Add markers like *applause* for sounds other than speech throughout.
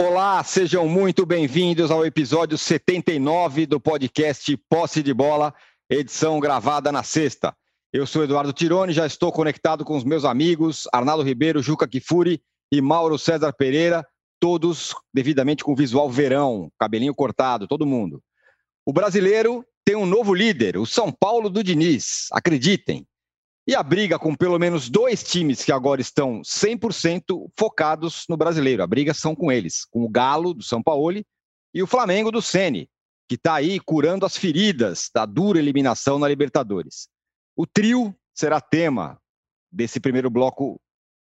Olá, sejam muito bem-vindos ao episódio 79 do podcast Posse de Bola, edição gravada na sexta. Eu sou Eduardo Tironi, já estou conectado com os meus amigos Arnaldo Ribeiro, Juca Kifuri e Mauro César Pereira, todos devidamente com visual verão, cabelinho cortado, todo mundo. O brasileiro tem um novo líder, o São Paulo do Diniz, acreditem. E a briga com pelo menos dois times que agora estão 100% focados no brasileiro. A briga são com eles, com o Galo, do São Paulo, e o Flamengo, do Sene, que está aí curando as feridas da dura eliminação na Libertadores. O trio será tema desse primeiro bloco,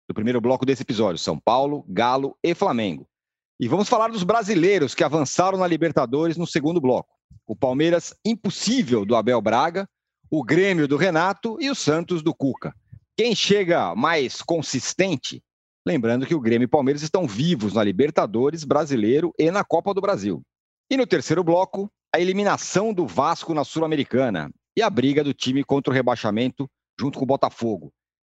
do primeiro bloco desse episódio: São Paulo, Galo e Flamengo. E vamos falar dos brasileiros que avançaram na Libertadores no segundo bloco. O Palmeiras impossível do Abel Braga, o Grêmio do Renato e o Santos do Cuca. Quem chega mais consistente? Lembrando que o Grêmio e Palmeiras estão vivos na Libertadores, Brasileiro e na Copa do Brasil. E no terceiro bloco, a eliminação do Vasco na Sul-Americana e a briga do time contra o rebaixamento junto com o Botafogo.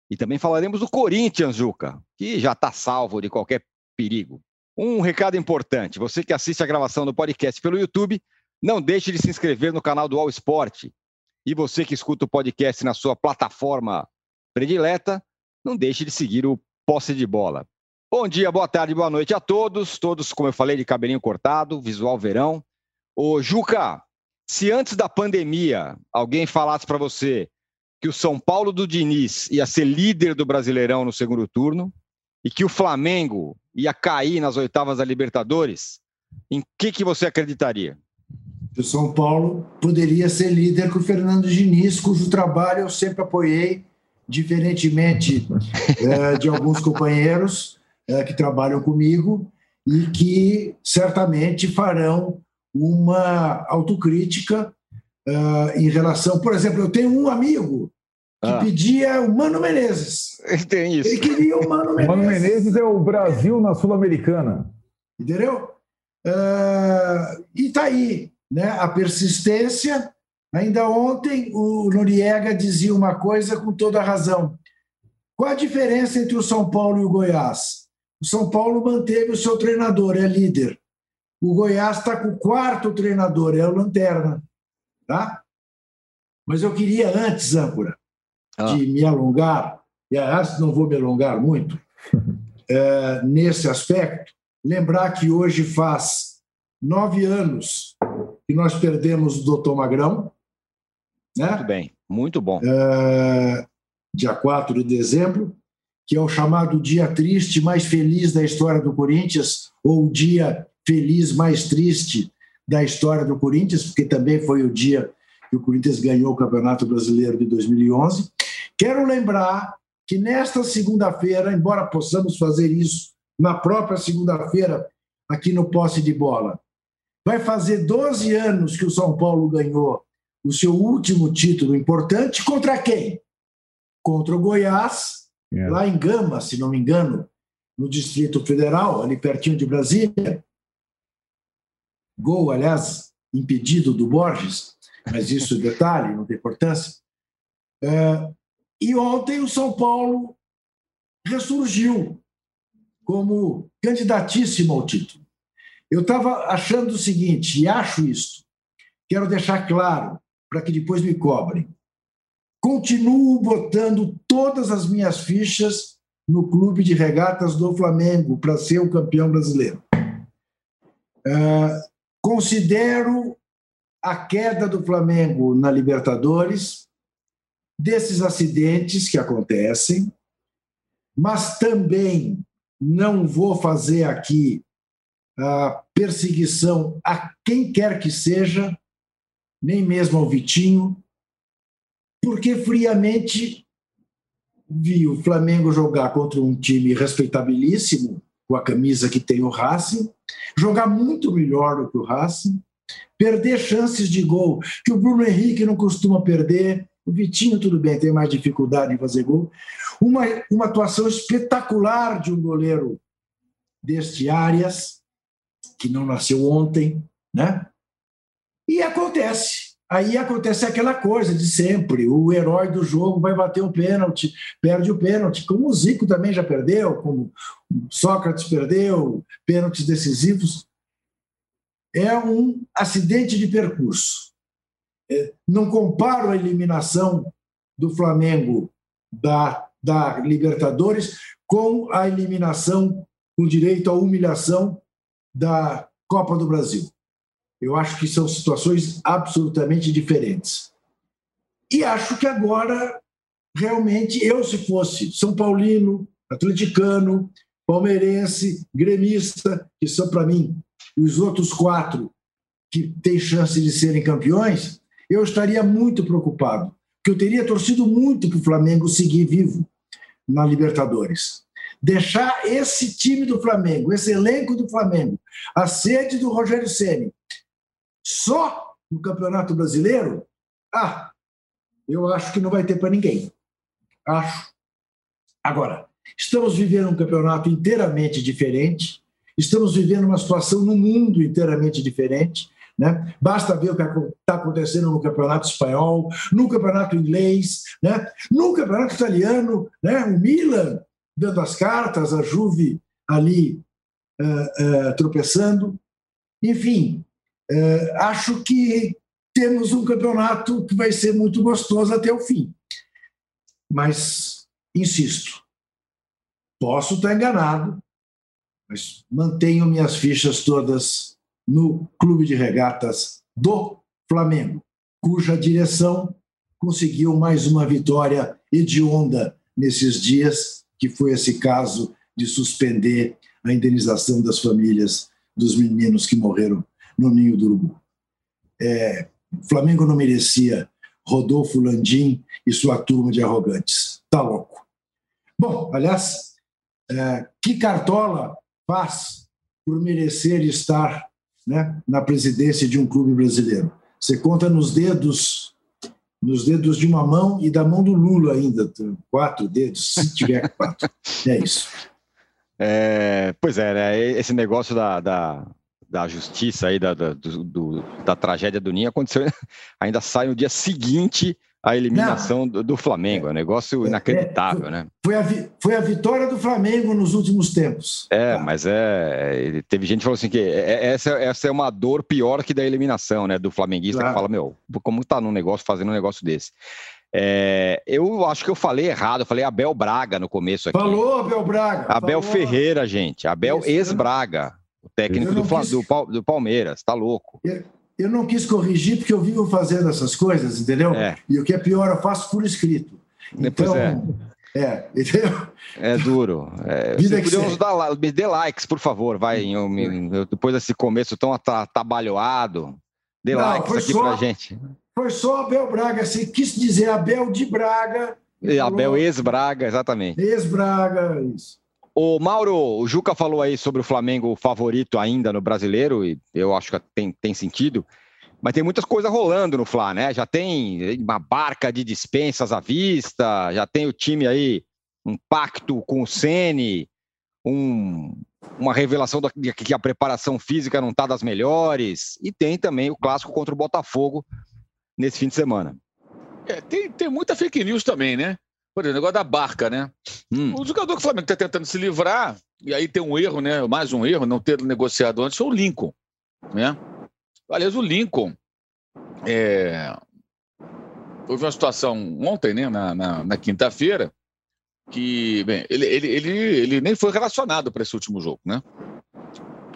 E também falaremos do Corinthians, Juca, que já está salvo de qualquer perigo. Um recado importante: você que assiste a gravação do podcast pelo YouTube, não deixe de se inscrever no canal do All Sport e você que escuta o podcast na sua plataforma predileta, não deixe de seguir o Posse de Bola. Bom dia, boa tarde, boa noite a todos. Todos, como eu falei, de cabelinho cortado, visual verão. Ô, Juca, se antes da pandemia alguém falasse para você que o São Paulo do Diniz ia ser líder do Brasileirão no segundo turno e que o Flamengo ia cair nas oitavas da Libertadores, em que, que você acreditaria? O São Paulo poderia ser líder com o Fernando Diniz, cujo trabalho eu sempre apoiei, diferentemente é, *laughs* de alguns companheiros é, que trabalham comigo e que certamente farão uma autocrítica é, em relação. Por exemplo, eu tenho um amigo que ah. pedia o Mano Menezes. *laughs* Tem isso. Ele queria o Mano Menezes. Mano Menezes é o Brasil na Sul-Americana. Entendeu? Uh, e está aí né, a persistência. Ainda ontem o Noriega dizia uma coisa com toda a razão. Qual a diferença entre o São Paulo e o Goiás? O São Paulo manteve o seu treinador, é líder. O Goiás está com o quarto treinador, é o Lanterna. Tá? Mas eu queria antes, âncora, ah. de me alongar, e aliás, não vou me alongar muito, é, *laughs* nesse aspecto, lembrar que hoje faz nove anos que nós perdemos o doutor Magrão. Né? Muito bem, muito bom. É, dia 4 de dezembro, que é o chamado dia triste mais feliz da história do Corinthians, ou o dia feliz mais triste da história do Corinthians, porque também foi o dia que o Corinthians ganhou o Campeonato Brasileiro de 2011. Quero lembrar que nesta segunda-feira, embora possamos fazer isso na própria segunda-feira aqui no Posse de Bola, Vai fazer 12 anos que o São Paulo ganhou o seu último título importante contra quem? Contra o Goiás, é. lá em Gama, se não me engano, no Distrito Federal, ali pertinho de Brasília. Gol, aliás, impedido do Borges, mas isso é detalhe, não tem importância. É, e ontem o São Paulo ressurgiu como candidatíssimo ao título. Eu estava achando o seguinte, e acho isto, quero deixar claro, para que depois me cobrem. Continuo botando todas as minhas fichas no clube de regatas do Flamengo para ser o campeão brasileiro. Uh, considero a queda do Flamengo na Libertadores, desses acidentes que acontecem, mas também não vou fazer aqui a perseguição a quem quer que seja, nem mesmo ao Vitinho, porque friamente vi o Flamengo jogar contra um time respeitabilíssimo, com a camisa que tem o Racing, jogar muito melhor do que o Racing, perder chances de gol que o Bruno Henrique não costuma perder, o Vitinho, tudo bem, tem mais dificuldade em fazer gol. Uma, uma atuação espetacular de um goleiro deste Arias, que não nasceu ontem, né? E acontece. Aí acontece aquela coisa de sempre: o herói do jogo vai bater o pênalti, perde o pênalti, como o Zico também já perdeu, como Sócrates perdeu, pênaltis decisivos. É um acidente de percurso. É, não comparo a eliminação do Flamengo da, da Libertadores com a eliminação com direito à humilhação da Copa do Brasil. Eu acho que são situações absolutamente diferentes. E acho que agora, realmente, eu, se fosse São Paulino, atleticano, palmeirense, gremista, que são, para mim, os outros quatro que têm chance de serem campeões, eu estaria muito preocupado, porque eu teria torcido muito para o Flamengo seguir vivo na Libertadores. Deixar esse time do Flamengo, esse elenco do Flamengo, a sede do Rogério Ceni, só no Campeonato Brasileiro, ah, eu acho que não vai ter para ninguém. Acho. Agora, estamos vivendo um campeonato inteiramente diferente, estamos vivendo uma situação no mundo inteiramente diferente. Né? Basta ver o que está acontecendo no campeonato espanhol, no campeonato inglês, né? no campeonato italiano, né? o Milan dando as cartas, a Juve ali uh, uh, tropeçando. Enfim, Uh, acho que temos um campeonato que vai ser muito gostoso até o fim. Mas, insisto, posso estar enganado, mas mantenho minhas fichas todas no Clube de Regatas do Flamengo, cuja direção conseguiu mais uma vitória hedionda nesses dias, que foi esse caso de suspender a indenização das famílias dos meninos que morreram no Ninho do Urubu. É, o Flamengo não merecia Rodolfo Landim e sua turma de arrogantes. Tá louco. Bom, aliás, é, que cartola faz por merecer estar né, na presidência de um clube brasileiro? Você conta nos dedos nos dedos de uma mão e da mão do Lula ainda, quatro dedos, se tiver quatro. É isso. É, pois é, né? esse negócio da, da, da justiça aí, da, da, do, da tragédia do Ninho, aconteceu, *laughs* ainda sai no dia seguinte a eliminação do, do, Flamengo. É um negócio é, inacreditável, é, né? Foi a, foi a vitória do Flamengo nos últimos tempos. É, tá. mas é. Teve gente que falou assim que é, é, essa, essa é uma dor pior que da eliminação, né? Do flamenguista claro. que fala, meu, como tá num negócio fazendo um negócio desse? É, eu acho que eu falei errado, eu falei Abel Braga no começo aqui. Falou Abel Braga. Abel falou. Ferreira, gente. Abel ex-Braga. O técnico do, do, do, Palmeiras, tá louco. Eu, eu, não quis corrigir porque eu vivo fazendo essas coisas, entendeu? É. E o que é pior, eu faço por escrito. Então, é. É, entendeu? É duro. É, Vida podemos dar, me dê likes, por favor, vai. Eu, eu, depois desse começo tão atabalhoado, dê não, likes aqui só, pra gente. Foi só Abel Braga, você quis dizer Abel de Braga. Abel ex-Braga, exatamente. Ex-Braga, isso. O Mauro, o Juca falou aí sobre o Flamengo favorito ainda no brasileiro, e eu acho que tem, tem sentido. Mas tem muitas coisas rolando no Fla, né? Já tem uma barca de dispensas à vista, já tem o time aí, um pacto com o Sene, um, uma revelação de que a preparação física não está das melhores, e tem também o clássico contra o Botafogo nesse fim de semana. É, tem, tem muita fake news também, né? Por exemplo, o negócio da barca, né? Hum. O jogador que o Flamengo está tentando se livrar, e aí tem um erro, né? Mais um erro, não ter negociado antes, foi o Lincoln. Né? Aliás, o Lincoln. É... Houve uma situação ontem, né? Na, na, na quinta-feira, que bem, ele, ele, ele, ele nem foi relacionado para esse último jogo, né?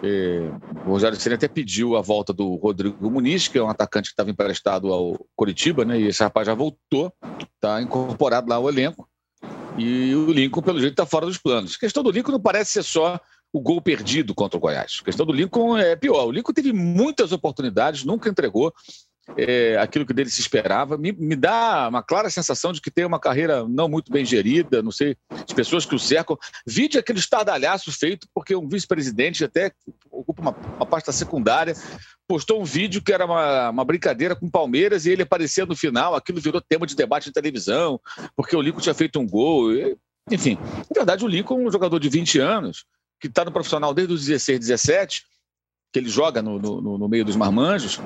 É, o Rogério Ceni até pediu a volta do Rodrigo Muniz, que é um atacante que estava emprestado ao Coritiba, né? E esse rapaz já voltou, está incorporado lá ao elenco. E o Lincoln, pelo jeito, está fora dos planos. A questão do Lincoln não parece ser só o gol perdido contra o Goiás. A questão do Lincoln é pior. O Lincoln teve muitas oportunidades, nunca entregou é, aquilo que dele se esperava. Me, me, dá uma clara sensação de que tem uma carreira não muito bem gerida, não sei, as pessoas que o cercam. Vide aquele estardalhaço feito porque um vice-presidente, até ocupa uma, uma, pasta secundária, postou um vídeo que era uma, uma brincadeira com o Palmeiras e ele aparecia no final, aquilo virou tema de debate de televisão, porque o Lincoln tinha feito um gol. E, enfim, na verdade, o Lincoln é um jogador de 20 anos, que está no profissional desde os 16, 17, que ele joga no, no, no meio dos marmanjos,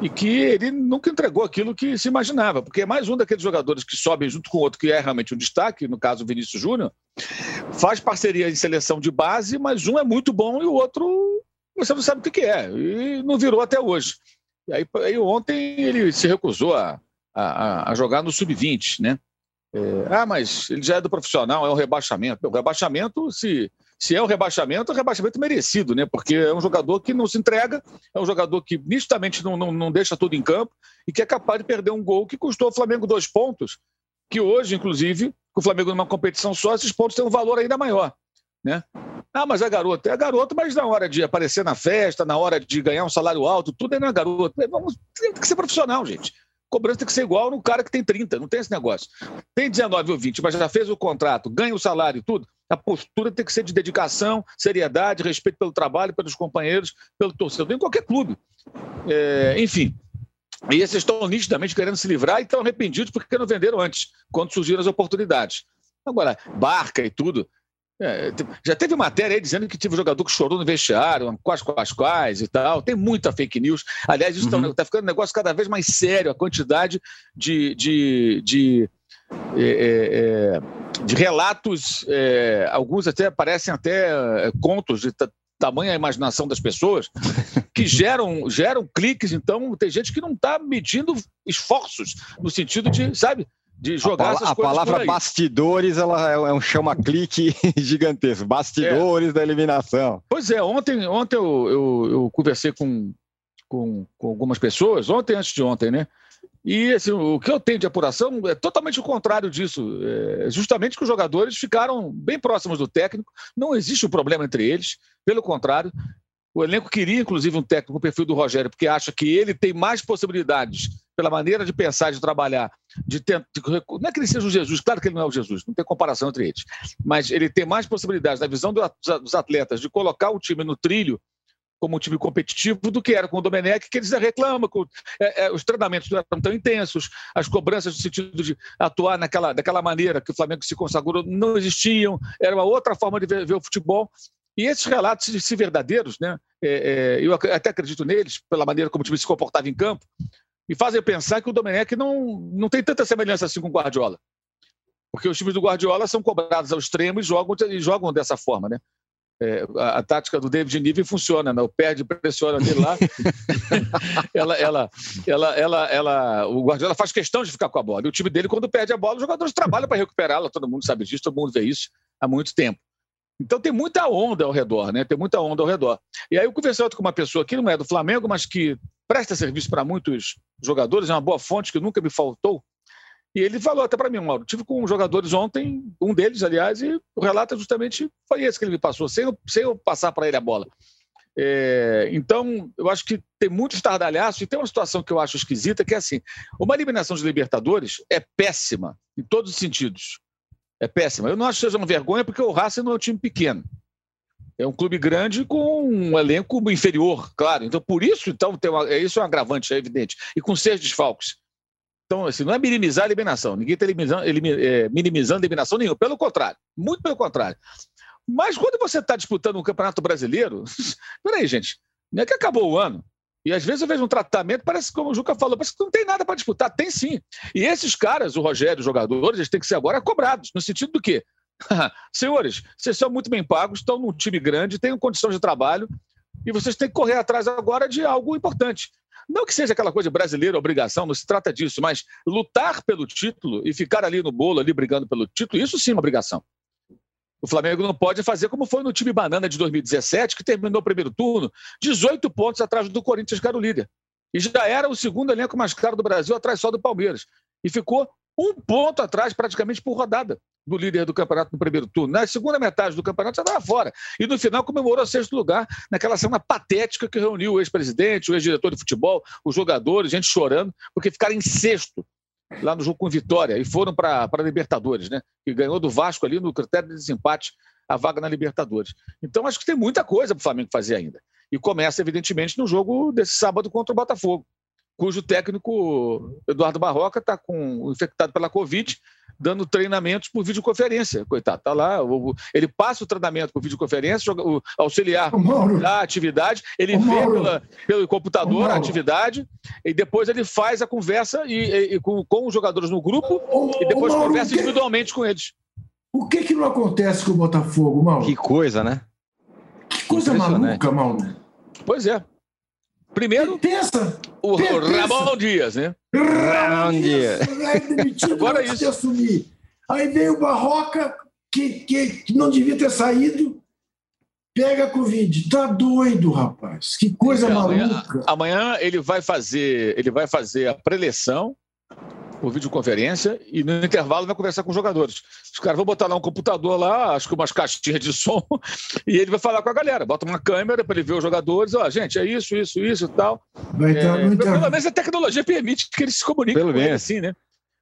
e que ele nunca entregou aquilo que se imaginava, porque é mais um daqueles jogadores que sobem junto com o outro, que é realmente um destaque, no caso o Vinícius Júnior, faz parceria em seleção de base, mas um é muito bom e o outro você não sabe o que, é, e não virou até hoje. E aí, aí ontem ele se recusou a, a, a jogar no sub-20, né? É, ah, mas ele já é do profissional, é um rebaixamento. O rebaixamento, se se é o rebaixamento, é um rebaixamento merecido, né? Porque é um jogador que não se entrega, é um jogador que nitidamente não, não, não deixa tudo em campo e que é capaz de perder um gol que custou ao Flamengo dois pontos, que hoje, inclusive, com o Flamengo numa competição só, esses pontos têm um valor ainda maior, né? Ah, mas é garoto. É garoto, mas na hora de aparecer na festa, na hora de ganhar um salário alto, tudo é não é garoto. É, vamos, tem que ser profissional, gente cobrança tem que ser igual no cara que tem 30, não tem esse negócio. Tem 19 ou 20, mas já fez o contrato, ganha o salário e tudo, a postura tem que ser de dedicação, seriedade, respeito pelo trabalho, pelos companheiros, pelo torcedor, em qualquer clube. É, enfim. E esses estão nitidamente querendo se livrar e estão arrependidos porque não venderam antes, quando surgiram as oportunidades. Agora, barca e tudo. É, já teve matéria aí dizendo que teve um jogador que chorou no vestiário, quais, quais, quais e tal. Tem muita fake news. Aliás, isso está uhum. tá ficando um negócio cada vez mais sério, a quantidade de, de, de, é, é, é de relatos, é, alguns até parecem até é, contos de tamanha imaginação das pessoas, *laughs* que geram, geram cliques. Então, tem gente que não está medindo esforços no sentido de, sabe, de jogar a, essas a palavra bastidores ela é um chama-clique *laughs* gigantesco. Bastidores é. da eliminação. Pois é, ontem, ontem eu, eu, eu conversei com, com, com, algumas pessoas, ontem antes de ontem, né? E assim, o que eu tenho de apuração é totalmente o contrário disso. É justamente que os jogadores ficaram bem próximos do técnico, não existe um problema entre eles, pelo contrário. O elenco queria, inclusive, um técnico com o perfil do Rogério, porque acha que ele tem mais possibilidades pela maneira de pensar, de trabalhar, de de, não é que ele seja o Jesus, claro que ele não é o Jesus, não tem comparação entre eles, mas ele tem mais possibilidades, na visão do, dos atletas, de colocar o time no trilho como um time competitivo do que era com o Domenech, que eles reclamam, com, é, é, os treinamentos não eram tão intensos, as cobranças no sentido de atuar naquela, daquela maneira que o Flamengo se consagrou não existiam, era uma outra forma de ver, ver o futebol. E esses relatos, se verdadeiros, né, é, é eu até acredito neles, pela maneira como o time se comportava em campo, me fazem pensar que o Domenech não, não tem tanta semelhança assim com o Guardiola. Porque os times do Guardiola são cobrados ao extremo e jogam, e jogam dessa forma, né? É, a, a, tática do David Niven funciona, né? O perde, pressiona dele lá. *laughs* ela, ela, ela, ela, ela, o Guardiola faz questão de ficar com a bola. E o time dele, quando perde a bola, os jogadores trabalham para recuperá-la. Todo mundo sabe disso, todo mundo vê isso há muito tempo. Então tem muita onda ao redor, né? Tem muita onda ao redor. E aí eu conversei com uma pessoa que não é do Flamengo, mas que presta serviço para muitos jogadores, é uma boa fonte que nunca me faltou. E ele falou até para mim, Mauro, tive com jogadores ontem, um deles, aliás, e o relato justamente foi esse que ele me passou, sem eu, sem eu passar para ele a bola. É, então, eu acho que tem muito estardalhaço e tem uma situação que eu acho esquisita, que é assim, uma eliminação de Libertadores é péssima, em todos os sentidos. É péssima. Eu não acho que seja uma vergonha, porque o Racing não é um time pequeno é um clube grande com um elenco inferior, claro. Então, por isso, então, tem uma, é, isso é um agravante, é evidente. E com seis desfalques. Então, assim, não é minimizar a eliminação. Ninguém está minimizando, é, minimizando a eliminação nenhuma. Pelo contrário. Muito pelo contrário. Mas quando você está disputando um campeonato brasileiro, *laughs* peraí, gente, não é que acabou o ano. E às vezes eu vejo um tratamento, parece como o Juca falou, parece que não tem nada para disputar. Tem sim. E esses caras, o Rogério, os jogadores, eles têm que ser agora cobrados. No sentido do quê? *laughs* Senhores, vocês são muito bem pagos, estão num time grande, têm condições de trabalho e vocês têm que correr atrás agora de algo importante. Não que seja aquela coisa brasileira, obrigação, não se trata disso, mas lutar pelo título e ficar ali no bolo, ali brigando pelo título, isso sim é uma obrigação. O Flamengo não pode fazer como foi no time Banana de 2017, que terminou o primeiro turno 18 pontos atrás do Corinthians, que era o líder. E já era o segundo elenco mais caro do Brasil, atrás só do Palmeiras. E ficou um ponto atrás, praticamente por rodada do líder do campeonato no primeiro turno. Na segunda metade do campeonato já estava fora. E no final comemorou sexto lugar naquela cena patética que reuniu o ex-presidente, o ex-diretor de futebol, os jogadores, gente chorando, porque ficaram em sexto lá no jogo com Vitória e foram para a Libertadores, né? E ganhou do Vasco ali no critério de desempate a vaga na Libertadores. Então acho que tem muita coisa para o Flamengo fazer ainda. E começa, evidentemente, no jogo desse sábado contra o Botafogo cujo técnico Eduardo Barroca está com infectado pela Covid, dando treinamentos por videoconferência. Coitado, tá lá. Ele passa o treinamento por videoconferência, o auxiliar da atividade, ele vê pela, pelo computador a atividade e depois ele faz a conversa e, e, e com, com, os jogadores no grupo e depois conversa individualmente com eles. O que que não acontece com o Botafogo, Mauro? Que coisa, né? Que coisa maluca, Mauro. Pois é. Primeiro, pensa, o, o Ramon Dias, né? Ramon Dias. É demitido Agora antes isso. de assumir. Aí vem o Barroca, que, que não devia ter saído, pega a Covid. Tá doido, rapaz. Que coisa então, maluca. Amanhã, amanhã, ele vai fazer, ele vai fazer a preleção por videoconferência e no intervalo vai conversar com os jogadores. Os caras vão botar lá um computador lá, acho que umas caixinhas de *laughs* som, e ele vai falar com a galera. Bota uma câmera para ele ver os jogadores. Ó, oh, gente, é isso, isso, isso e tal. Vai é, pelo menos a tecnologia permite que eles se comuniquem pelo menos. assim, né?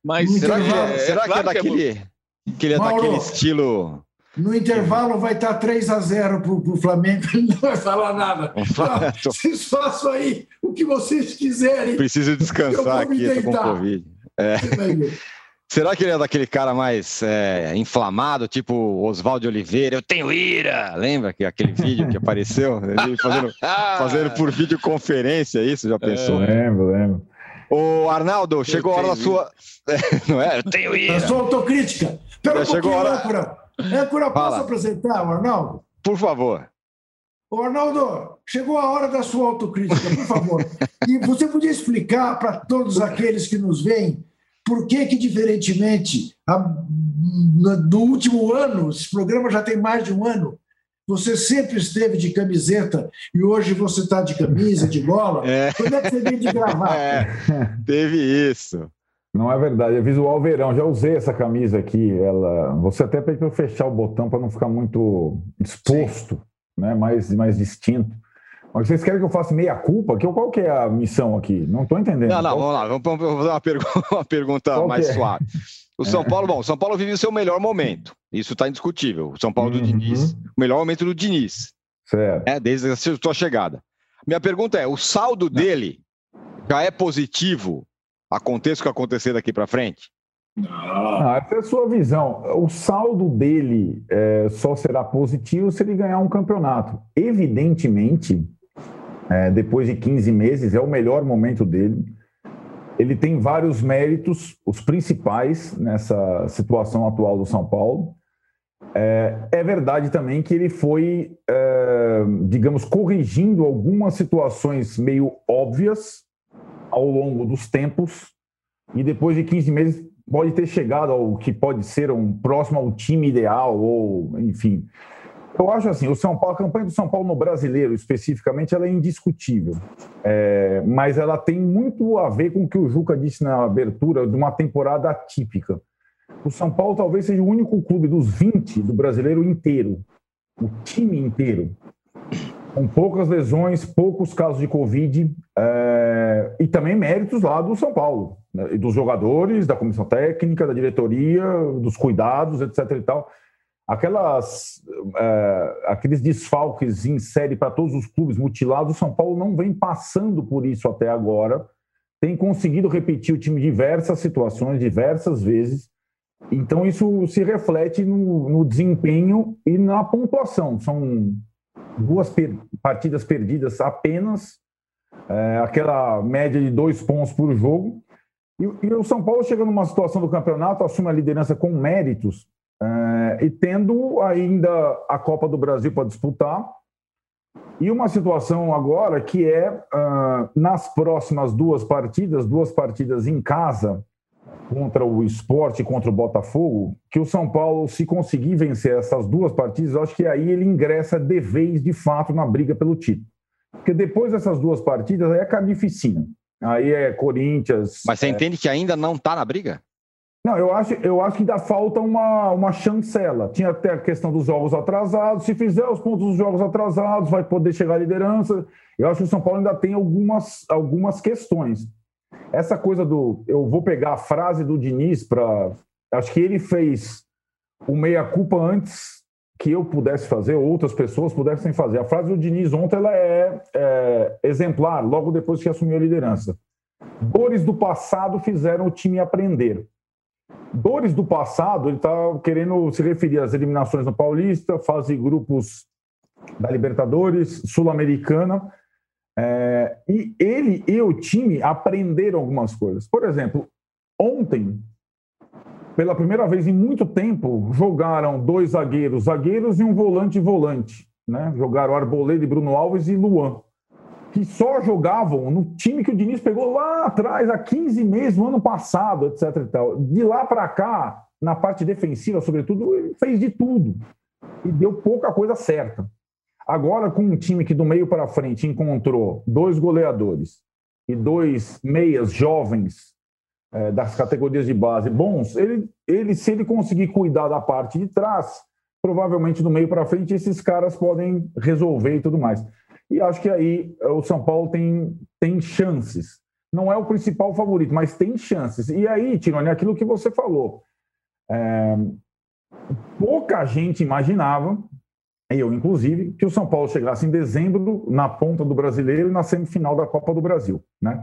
Mas será que, é, será é, claro que é daquele, que, que ele é Mauro, daquele estilo no intervalo vai estar 3 a 0 para o Flamengo, *laughs* ele não vai falar nada. *laughs* Não, vocês façam aí o que vocês quiserem. Preciso descansar aqui, estou com Covid. É. *laughs* Será que ele é daquele cara mais é, inflamado, tipo Oswaldo Oliveira? Eu tenho ira! Lembra que aquele vídeo que apareceu? *laughs* Ele fazendo, fazendo por videoconferência, isso? Já pensou? É, lembro, lembro. Ô, Arnaldo, chegou a hora da sua. *laughs* não é? Eu tenho ira! A sua autocrítica! Pera um chegou a hora... âncora! Âncora, posso apresentar o Arnaldo? Por favor. Ô, Arnaldo, chegou a hora da sua autocrítica, por favor. e você podia explicar para todos aqueles que nos veem por que, que diferentemente a, do último ano, esse programa já tem mais de um ano, você sempre esteve de camiseta e hoje você está de camisa, de bola. É. Quando é que você vem de gravata? *laughs* É, teve isso. Não é verdade, é visual verão. Já usei essa camisa aqui. Ela, você até pediu para eu fechar o botão para não ficar muito exposto, né? mais, mais distinto. Mas vocês querem que eu faça meia culpa? Qual que é a missão aqui? Não estou entendendo. Não, não, vamos lá. Vamos fazer uma, pergu *laughs* uma pergunta mais é? suave. O São é. Paulo, bom, o São Paulo vive o seu melhor momento. Isso está indiscutível. O São Paulo do uhum. Diniz, o melhor momento do Diniz. Certo. É, desde a sua chegada. Minha pergunta é: o saldo não. dele já é positivo? Aconteça o que acontecer daqui para frente? Não, essa é a sua visão. O saldo dele é, só será positivo se ele ganhar um campeonato. Evidentemente, é, depois de 15 meses, é o melhor momento dele. Ele tem vários méritos, os principais nessa situação atual do São Paulo. É, é verdade também que ele foi, é, digamos, corrigindo algumas situações meio óbvias ao longo dos tempos, e depois de 15 meses pode ter chegado ao que pode ser um próximo ao time ideal, ou enfim. Eu acho assim, o São Paulo, a campanha do São Paulo no brasileiro, especificamente, ela é indiscutível. É, mas ela tem muito a ver com o que o Juca disse na abertura de uma temporada atípica. O São Paulo talvez seja o único clube dos 20 do brasileiro inteiro, o time inteiro, com poucas lesões, poucos casos de Covid, é, e também méritos lá do São Paulo, né, dos jogadores, da comissão técnica, da diretoria, dos cuidados, etc. e tal aquelas, é, aqueles desfalques em série para todos os clubes mutilados, o São Paulo não vem passando por isso até agora, tem conseguido repetir o time diversas situações, diversas vezes, então isso se reflete no, no desempenho e na pontuação. São duas per partidas perdidas apenas, é, aquela média de dois pontos por jogo, e, e o São Paulo chega numa situação do campeonato, assume a liderança com méritos, é, e tendo ainda a Copa do Brasil para disputar, e uma situação agora que é uh, nas próximas duas partidas, duas partidas em casa contra o esporte contra o Botafogo, que o São Paulo, se conseguir vencer essas duas partidas, eu acho que aí ele ingressa de vez, de fato, na briga pelo título. Porque depois dessas duas partidas, aí é carnificina. Aí é Corinthians. Mas você é... entende que ainda não está na briga? Não, eu acho, eu acho que ainda falta uma, uma chancela. Tinha até a questão dos jogos atrasados. Se fizer os pontos dos jogos atrasados, vai poder chegar à liderança. Eu acho que o São Paulo ainda tem algumas, algumas questões. Essa coisa do. Eu vou pegar a frase do Diniz para. Acho que ele fez o meia-culpa antes que eu pudesse fazer, outras pessoas pudessem fazer. A frase do Diniz ontem ela é, é exemplar, logo depois que assumiu a liderança. Dores do passado fizeram o time aprender. dores do passado, ele está querendo se referir às eliminações no Paulista, fase grupos da Libertadores, Sul-Americana. É, e ele e o time aprenderam algumas coisas. Por exemplo, ontem, pela primeira vez em muito tempo, jogaram dois zagueiros, zagueiros e um volante volante. Né? Jogaram Arboleda e Bruno Alves e Luan, que só jogavam no time que o Diniz pegou lá atrás, há 15 meses, no ano passado, etc. E tal. De lá para cá, na parte defensiva, sobretudo, ele fez de tudo e deu pouca coisa certa. Agora, com um time que do meio para frente encontrou dois goleadores e dois meias jovens é, das categorias de base bons, ele, ele, se ele conseguir cuidar da parte de trás, provavelmente do meio para frente esses caras podem resolver e tudo mais. E acho que aí é, o São Paulo tem, tem chances. Não é o principal favorito, mas tem chances. E aí, Tirone, aquilo que você falou. É, pouca gente imaginava eu inclusive, que o São Paulo chegasse em dezembro na ponta do brasileiro e na semifinal da Copa do Brasil. Né?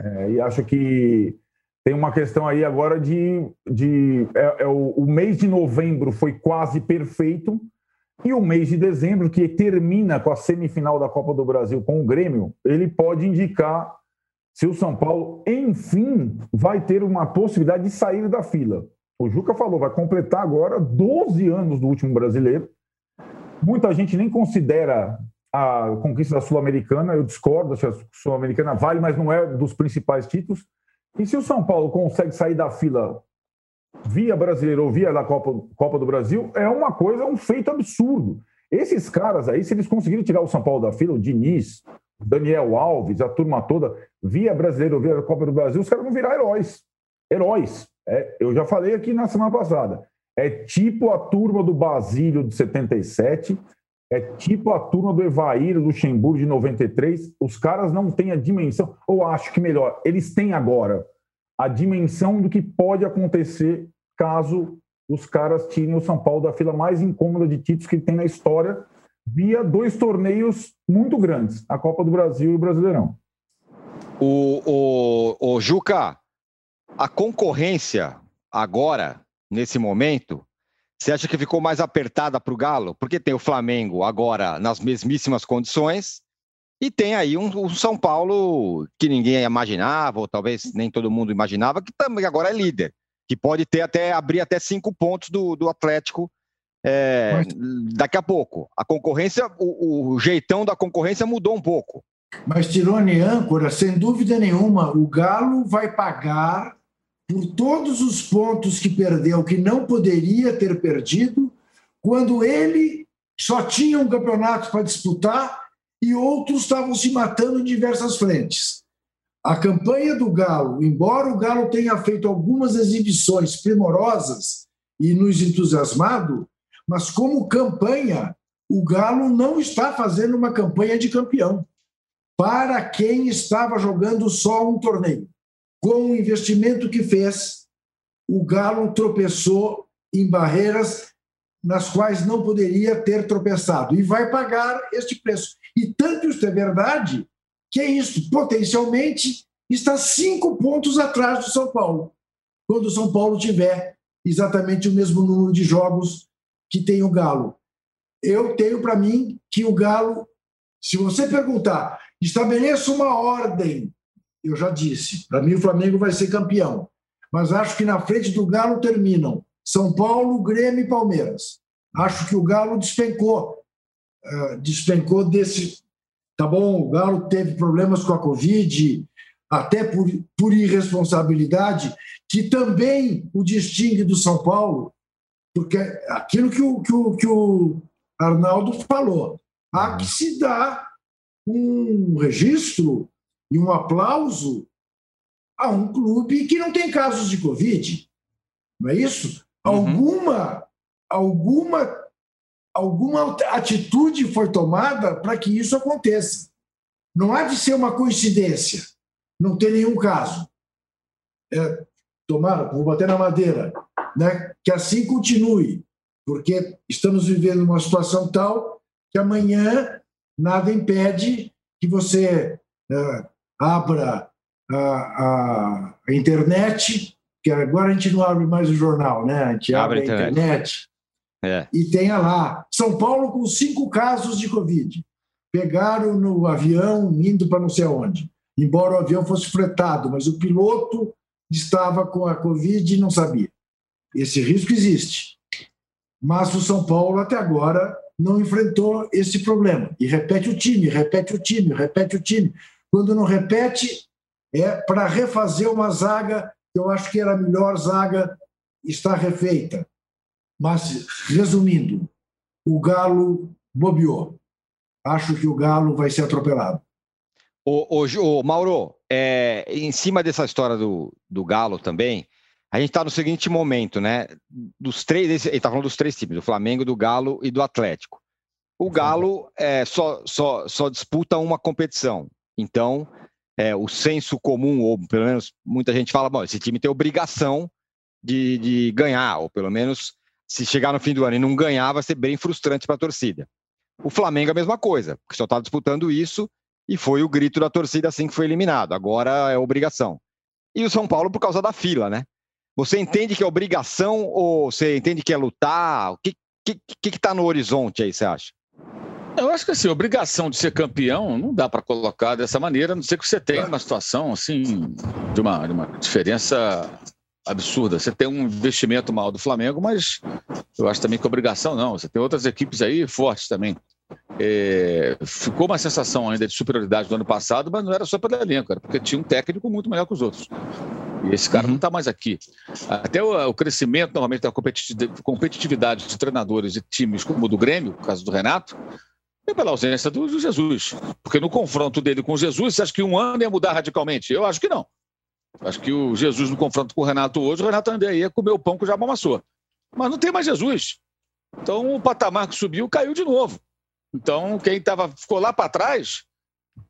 É, e acho que tem uma questão aí agora de. de é, é o, o, mês de novembro foi quase perfeito, e o mês de dezembro, que termina com a semifinal da Copa do Brasil com o Grêmio, ele pode indicar se o São Paulo, enfim, vai ter uma possibilidade de sair da fila. O Juca falou, vai completar agora 12 anos do último brasileiro Muita gente nem considera a conquista da Sul-Americana, eu discordo, que a Sul-Americana vale, mas não é dos principais títulos. E se o São Paulo consegue sair da fila via brasileiro ou via da Copa, Copa do Brasil, é uma coisa, um feito absurdo. Esses caras aí, se eles conseguirem tirar o São Paulo da fila, o Diniz, o Daniel Alves, a turma toda, via brasileiro ou via Copa do Brasil, os caras vão virar heróis. Heróis. É, eu já falei aqui na semana passada. É tipo a turma do Basílio de 77, é tipo a turma do Evair Luxemburgo de 93. Os caras não têm a dimensão, ou acho que melhor, eles têm agora a dimensão do que pode acontecer caso os caras tirem o São Paulo da fila mais incômoda de títulos que tem na história, via dois torneios muito grandes, a Copa do Brasil e o Brasileirão. O, o, o Juca, a concorrência agora nesse momento, você acha que ficou mais apertada para o Galo? Porque tem o Flamengo agora nas mesmíssimas condições e tem aí um, um, São Paulo que ninguém imaginava, ou talvez nem todo mundo imaginava, que também agora é líder, que pode ter até abrir até cinco pontos do, do Atlético é, daqui a pouco. A concorrência, o, o jeitão da concorrência mudou um pouco. Mas Tirone âncora, sem dúvida nenhuma, o Galo vai pagar por todos os pontos que perdeu, que não poderia ter perdido, quando ele só tinha um campeonato para disputar e outros estavam se matando em diversas frentes. A campanha do Galo, embora o Galo tenha feito algumas exibições primorosas e nos entusiasmado, mas como campanha, o Galo não está fazendo uma campanha de campeão para quem estava jogando só um torneio com o investimento que fez, o Galo tropeçou em barreiras nas quais não poderia ter tropeçado e vai pagar este preço. E tanto isso é verdade que é isso, potencialmente está cinco pontos atrás do São Paulo, quando o São Paulo tiver exatamente o mesmo número de jogos que tem o Galo. Eu tenho para mim que o Galo, se você perguntar, estabeleça uma ordem eu já disse, para mim o Flamengo vai ser campeão. Mas acho que na frente do Galo terminam São Paulo, Grêmio e Palmeiras. Acho que o Galo despencou. Uh, despencou desse. Tá bom, o Galo teve problemas com a Covid, até por, por irresponsabilidade, que também o distingue do São Paulo, porque aquilo que o, que o, que o Arnaldo falou, há que se dar um registro e um aplauso a um clube que não tem casos de Covid. Não é isso? Uhum. Alguma, alguma, alguma atitude foi tomada para que isso aconteça. Não há de ser uma coincidência não ter nenhum caso. É, tomara, vou bater na madeira, né? que assim continue, porque estamos vivendo uma situação tal que amanhã nada impede que você é, abra a, a, internet que agora a gente não abre mais o jornal, né? A gente abre, abre a internet. internet é. e tenha lá São Paulo com cinco casos de Covid. Pegaram no avião indo para não sei aonde. Embora o avião fosse fretado, mas o piloto estava com a Covid e não sabia. Esse risco existe. Mas o São Paulo, até agora, não enfrentou esse problema. E repete o time, repete o time, repete o time. Quando não repete, é para refazer uma zaga que eu acho que era a melhor zaga, está refeita. Mas, resumindo, o Galo bobeou. Acho que o Galo vai ser atropelado. O Mauro, é, em cima dessa história do, do Galo também, a gente está no seguinte momento, né? Dos três, ele está falando dos três times, do Flamengo, do Galo e do Atlético. O Galo é, só, só, só disputa uma competição. Então, é, o senso comum, ou pelo menos muita gente fala, bom, esse time tem obrigação de, de ganhar, ou pelo menos se chegar no fim do ano e não ganhar, vai ser bem frustrante para a torcida. O Flamengo é a mesma coisa, porque só está disputando isso e foi o grito da torcida assim que foi eliminado. Agora é obrigação. E o São Paulo por causa da fila, né? Você entende que é obrigação ou você entende que é lutar? O que está no horizonte aí, você acha? Eu acho que assim, obrigação de ser campeão não dá para colocar dessa maneira, a não ser que você tenha uma situação assim de uma, de uma diferença absurda. Você tem um investimento mal do Flamengo, mas eu acho também que obrigação não. Você tem outras equipes aí fortes também. É, ficou uma sensação ainda de superioridade do ano passado, mas não era só pelo elenco, era porque tinha um técnico muito melhor que os outros. E esse cara não está mais aqui. Até o, o, crescimento, normalmente, da competitividade de treinadores e times como o do Grêmio, no caso do Renato, é pela ausência do Jesus. Porque no confronto dele com Jesus, você acha que um ano ia mudar radicalmente? Eu acho que não. Acho que o Jesus no confronto com o Renato hoje, o Renato ainda ia comer o pão que já amassou. Mas não tem mais Jesus. Então o patamar que subiu caiu de novo. Então quem tava, ficou lá para trás,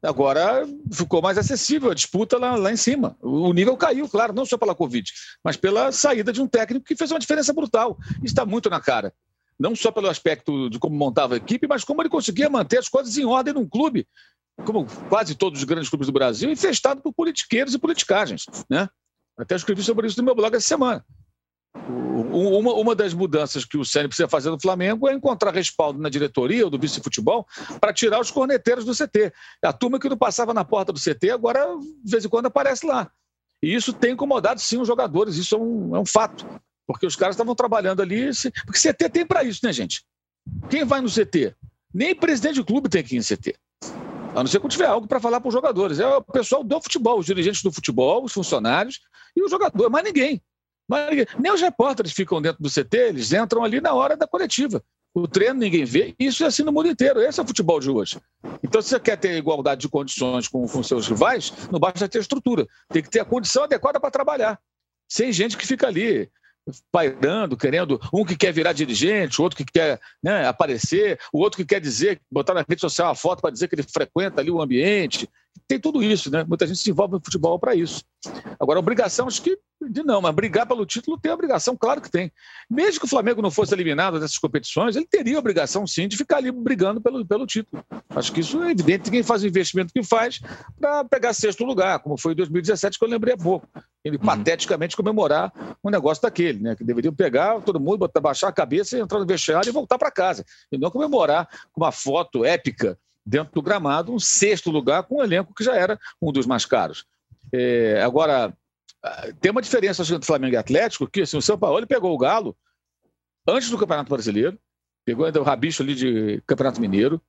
agora ficou mais acessível a disputa lá, lá em cima. O nível caiu, claro, não só pela Covid, mas pela saída de um técnico que fez uma diferença brutal. Está muito na cara. Não só pelo aspecto de como montava a equipe, mas como ele conseguia manter as coisas em ordem num clube como quase todos os grandes clubes do Brasil, infestado por politiqueiros e politicagens. Né? Até escrevi sobre isso no meu blog essa semana. Uma, uma das mudanças que o Ceni precisa fazer no Flamengo é encontrar respaldo na diretoria ou do vice-futebol para tirar os corneteiros do CT. A turma que não passava na porta do CT agora, de vez em quando, aparece lá. E isso tem incomodado, sim, os jogadores. Isso é um, é um fato. Porque os caras estavam trabalhando ali. Porque CT tem para isso, né, gente? Quem vai no CT? Nem presidente de clube tem que ir em CT. A não ser que tiver algo para falar para os jogadores. É o pessoal do futebol, os dirigentes do futebol, os funcionários e o jogador, mais ninguém. Mais ninguém. Nem os repórteres ficam dentro do CT, eles entram ali na hora da coletiva. O treino ninguém vê, isso é assim no mundo inteiro. Esse é o futebol de hoje. Então, se você quer ter igualdade de condições com, com seus rivais, não basta ter estrutura. Tem que ter a condição adequada para trabalhar. Sem gente que fica ali pairando, querendo, um que quer virar dirigente, outro que quer né, aparecer, o outro que quer dizer, botar na rede social uma foto para dizer que ele frequenta ali o ambiente. Tem tudo isso, né? Muita gente se envolve no futebol para isso. Agora, a obrigação, acho que de não, mas brigar pelo título tem obrigação, claro que tem. Mesmo que o Flamengo não fosse eliminado dessas competições, ele teria obrigação, sim, de ficar ali brigando pelo, pelo título. Acho que isso é evidente. Quem faz o investimento que faz para pegar sexto lugar, como foi em 2017, que eu lembrei há pouco. Ele uhum. pateticamente comemorar um negócio daquele, né? Que deveriam pegar todo mundo, botar, baixar a cabeça, entrar no vestiário e voltar para casa. E não comemorar com uma foto épica dentro do gramado, um sexto lugar com um elenco que já era um dos mais caros. É, agora, tem uma diferença entre Flamengo e Atlético, que assim, o São Paulo ele pegou o Galo antes do Campeonato Brasileiro, pegou ainda o rabicho ali de Campeonato Mineiro.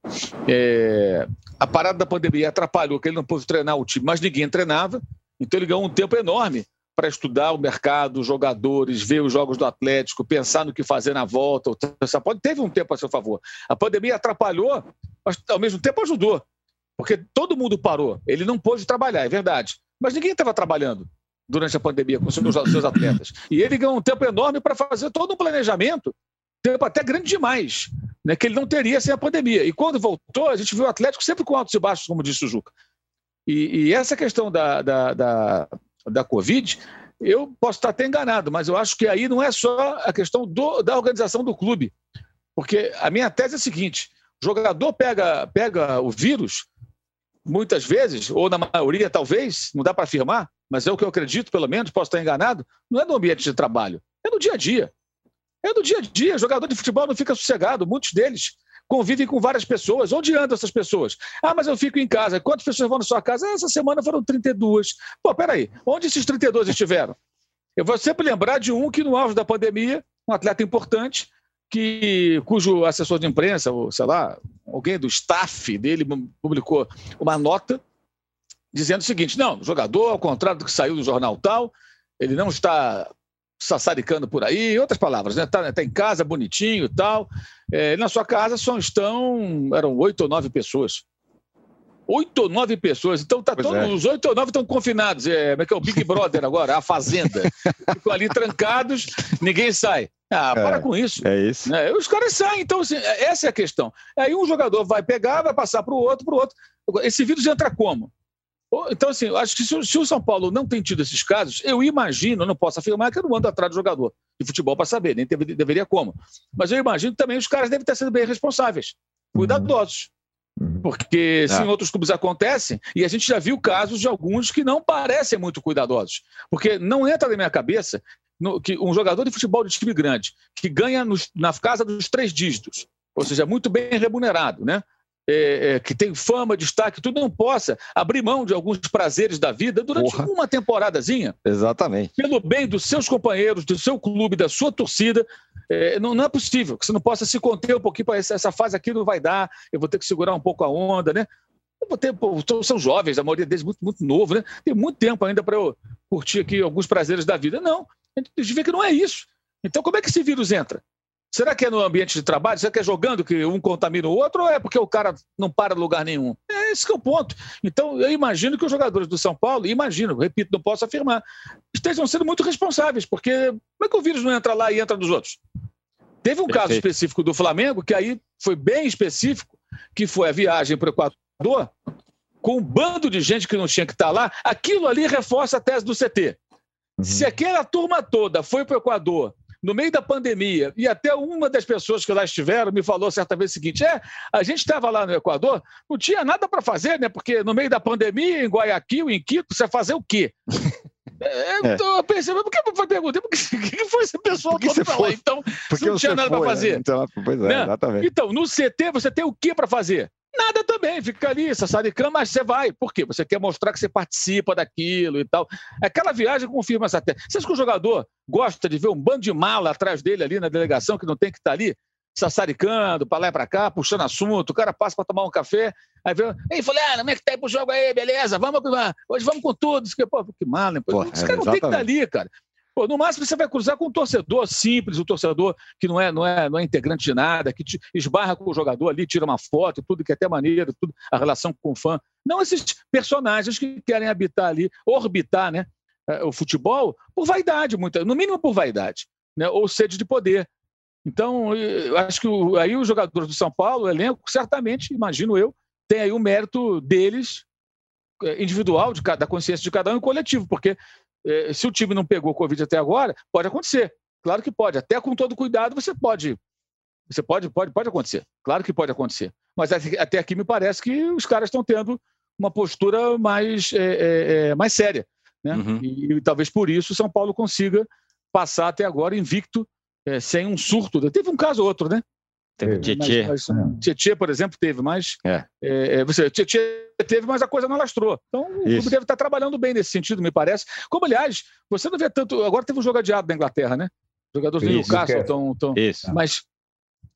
É, a parada da pandemia atrapalhou, que ele não pôde treinar o time, mas ninguém treinava, então ele ganhou um tempo enorme para estudar o mercado, os jogadores, ver os jogos do Atlético, pensar no que fazer na volta. O pode teve um tempo a seu favor. A pandemia atrapalhou, mas ao mesmo tempo ajudou, porque todo mundo parou. Ele não pôde trabalhar, é verdade, mas ninguém estava trabalhando durante a pandemia com seus, seus atletas. E ele ganhou um tempo enorme para fazer todo um planejamento, tempo até grande demais, né, que ele não teria sem a pandemia. E quando voltou, a gente viu o Atlético sempre com altos e baixos, como disse o Juca. E, e essa questão da, da, da, da Covid, eu posso estar até enganado, mas eu acho que aí não é só a questão do, da organização do clube. Porque a minha tese é a seguinte: o jogador pega, pega o vírus muitas vezes, ou na maioria talvez, não dá para afirmar, mas é o que eu acredito, pelo menos, posso estar enganado, não é no ambiente de trabalho, é no dia a dia. É no dia a dia. Jogador de futebol não fica sossegado, muitos deles convivem com várias pessoas. Onde andam essas pessoas? Ah, mas eu fico em casa. Quantas pessoas vão na sua casa? Essa semana foram 32. Pô, peraí, onde esses 32 estiveram? Eu vou sempre lembrar de um que, no auge da pandemia, um atleta importante, que, cujo assessor de imprensa, ou sei lá, alguém do staff dele publicou uma nota dizendo o seguinte: não, o jogador, ao contrário do que saiu do jornal tal, ele não está sassaricando por aí, em outras palavras, né? Está tá em casa, bonitinho e tal. É, na sua casa só estão, eram oito ou nove pessoas. Oito ou nove pessoas. Então tá todos, é. os oito ou nove estão confinados. É, como é que é o Big Brother agora? A Fazenda. *laughs* Ficam ali trancados, ninguém sai. Ah, é, para com isso. É isso. Né? Os caras saem, então assim, essa é a questão. Aí um jogador vai pegar, vai passar para o outro, para o outro. Esse vírus entra como? Então, assim, acho que se, se, o São Paulo não tem tido esses casos, eu imagino, eu não posso afirmar que eu não ando atrás do jogador de futebol para saber, nem deveria, deveria como. Mas eu imagino que também os caras devem ter sido bem responsáveis, cuidadosos. Uhum. Porque se é. em outros clubes acontecem, e a gente já viu casos de alguns que não parecem muito cuidadosos. Porque não entra na minha cabeça no, que um jogador de futebol de time grande, que ganha nos, na casa dos três dígitos, ou seja, muito bem remunerado, né? é, é, que tem fama, destaque, tudo não possa abrir mão de alguns prazeres da vida durante Porra. uma temporadazinha. Exatamente. Pelo bem dos seus companheiros, do seu clube, da sua torcida. É, não, não, é possível que você não possa se conter um pouquinho para essa, essa fase aqui não vai dar, eu vou ter que segurar um pouco a onda, né? Ter, pô, são jovens, a maioria deles muito, muito novo, né? Tem muito tempo ainda para eu curtir aqui alguns prazeres da vida. Não, a gente vê que não é isso. Então, como é que esse vírus entra? Será que é no ambiente de trabalho? Será que é jogando que um contamina o outro ou é porque o cara não para em lugar nenhum? É esse que é o ponto. Então, eu imagino que os jogadores do São Paulo, imagino, repito, não posso afirmar, estejam sendo muito responsáveis, porque como é que o vírus não entra lá e entra nos outros? Teve um Perfeito. caso específico do Flamengo, que aí foi bem específico, que foi a viagem para o Equador, com um bando de gente que não tinha que estar lá. Aquilo ali reforça a tese do CT. Uhum. Se aquela turma toda foi para o Equador no meio da pandemia, e até uma das pessoas que lá estiveram me falou certa vez o seguinte: é, a gente estava lá no Equador, não tinha nada para fazer, né? Porque no meio da pandemia, em Guayaquil, em Quito, você fazer o quê? *laughs* É, é. Então, eu pensei, mas por que eu perguntei? Por que, *laughs* que foi esse pessoal todo para lá? Então, porque não tinha nada para fazer. Né? Então, pois é, né? exatamente. Então, no CT, você tem o que para fazer? Nada também, fica ali, sassaricando, mas você vai. Por quê? Você quer mostrar que você participa daquilo e tal. Aquela viagem confirma essa tese. Você acha que o jogador gosta de ver um bando de mala atrás dele ali na delegação, que não tem que estar ali, sassaricando, para lá e para cá, puxando assunto, o cara passa para tomar um café, aí vê, ei, ah, como é que tá aí pro jogo aí, beleza, vamos, hoje vamos com tudo. Pô, que mala, pô, Esse cara não tem que estar ali, cara. Pô, no máximo você vai cruzar com um torcedor simples, um torcedor que não é, não é, não é integrante de nada, que esbarra com o jogador ali, tira uma foto, tudo que é até maneiro, tudo, a relação com o fã. Não esses personagens que querem habitar ali, orbitar né, é, o futebol por vaidade, muito, no mínimo por vaidade, né, ou sede de poder. Então, eu acho que o, aí os jogadores do São Paulo, o elenco, certamente, imagino eu, tem aí o mérito deles é, individual, de, da consciência de cada um e coletivo, porque se o time não pegou Covid até agora, pode acontecer. Claro que pode. Até com todo cuidado você pode. Você pode, pode, pode acontecer. Claro que pode acontecer. Mas até aqui me parece que os caras estão tendo uma postura mais, é, é, é, mais séria. Né? Uhum. E, e, talvez por isso o São Paulo consiga passar até agora invicto, é, sem um surto. Teve um caso ou outro, né? Teve Tietê. Mas, mas, é. Tietê, por exemplo, teve, mas. É. É, é você, Tietê teve, mas a coisa não lastrou. Então, o clube deve estar trabalhando bem nesse sentido, me parece. Como, aliás, você não vê tanto. Agora teve um jogo adiado na Inglaterra, né? Jogadores do Newcastle estão. Tão... Isso. Mas,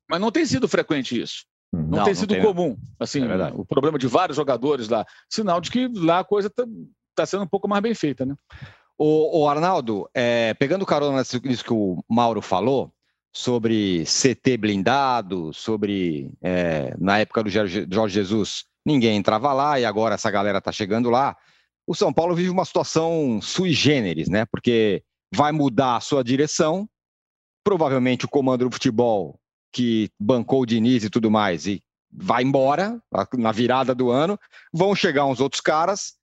mas não tem sido frequente isso. Não, não tem sido não tem. comum. Assim, é o problema de vários jogadores lá. Sinal de que lá a coisa está tá sendo um pouco mais bem feita, né? O, o Arnaldo, é, pegando carona nisso que o Mauro falou, sobre CT blindado, sobre é, na época do Jorge Jesus ninguém entrava lá e agora essa galera está chegando lá. O São Paulo vive uma situação sui generis, né? Porque vai mudar a sua direção, provavelmente o comando do futebol que bancou o Diniz e tudo mais e vai embora na virada do ano, vão chegar uns outros caras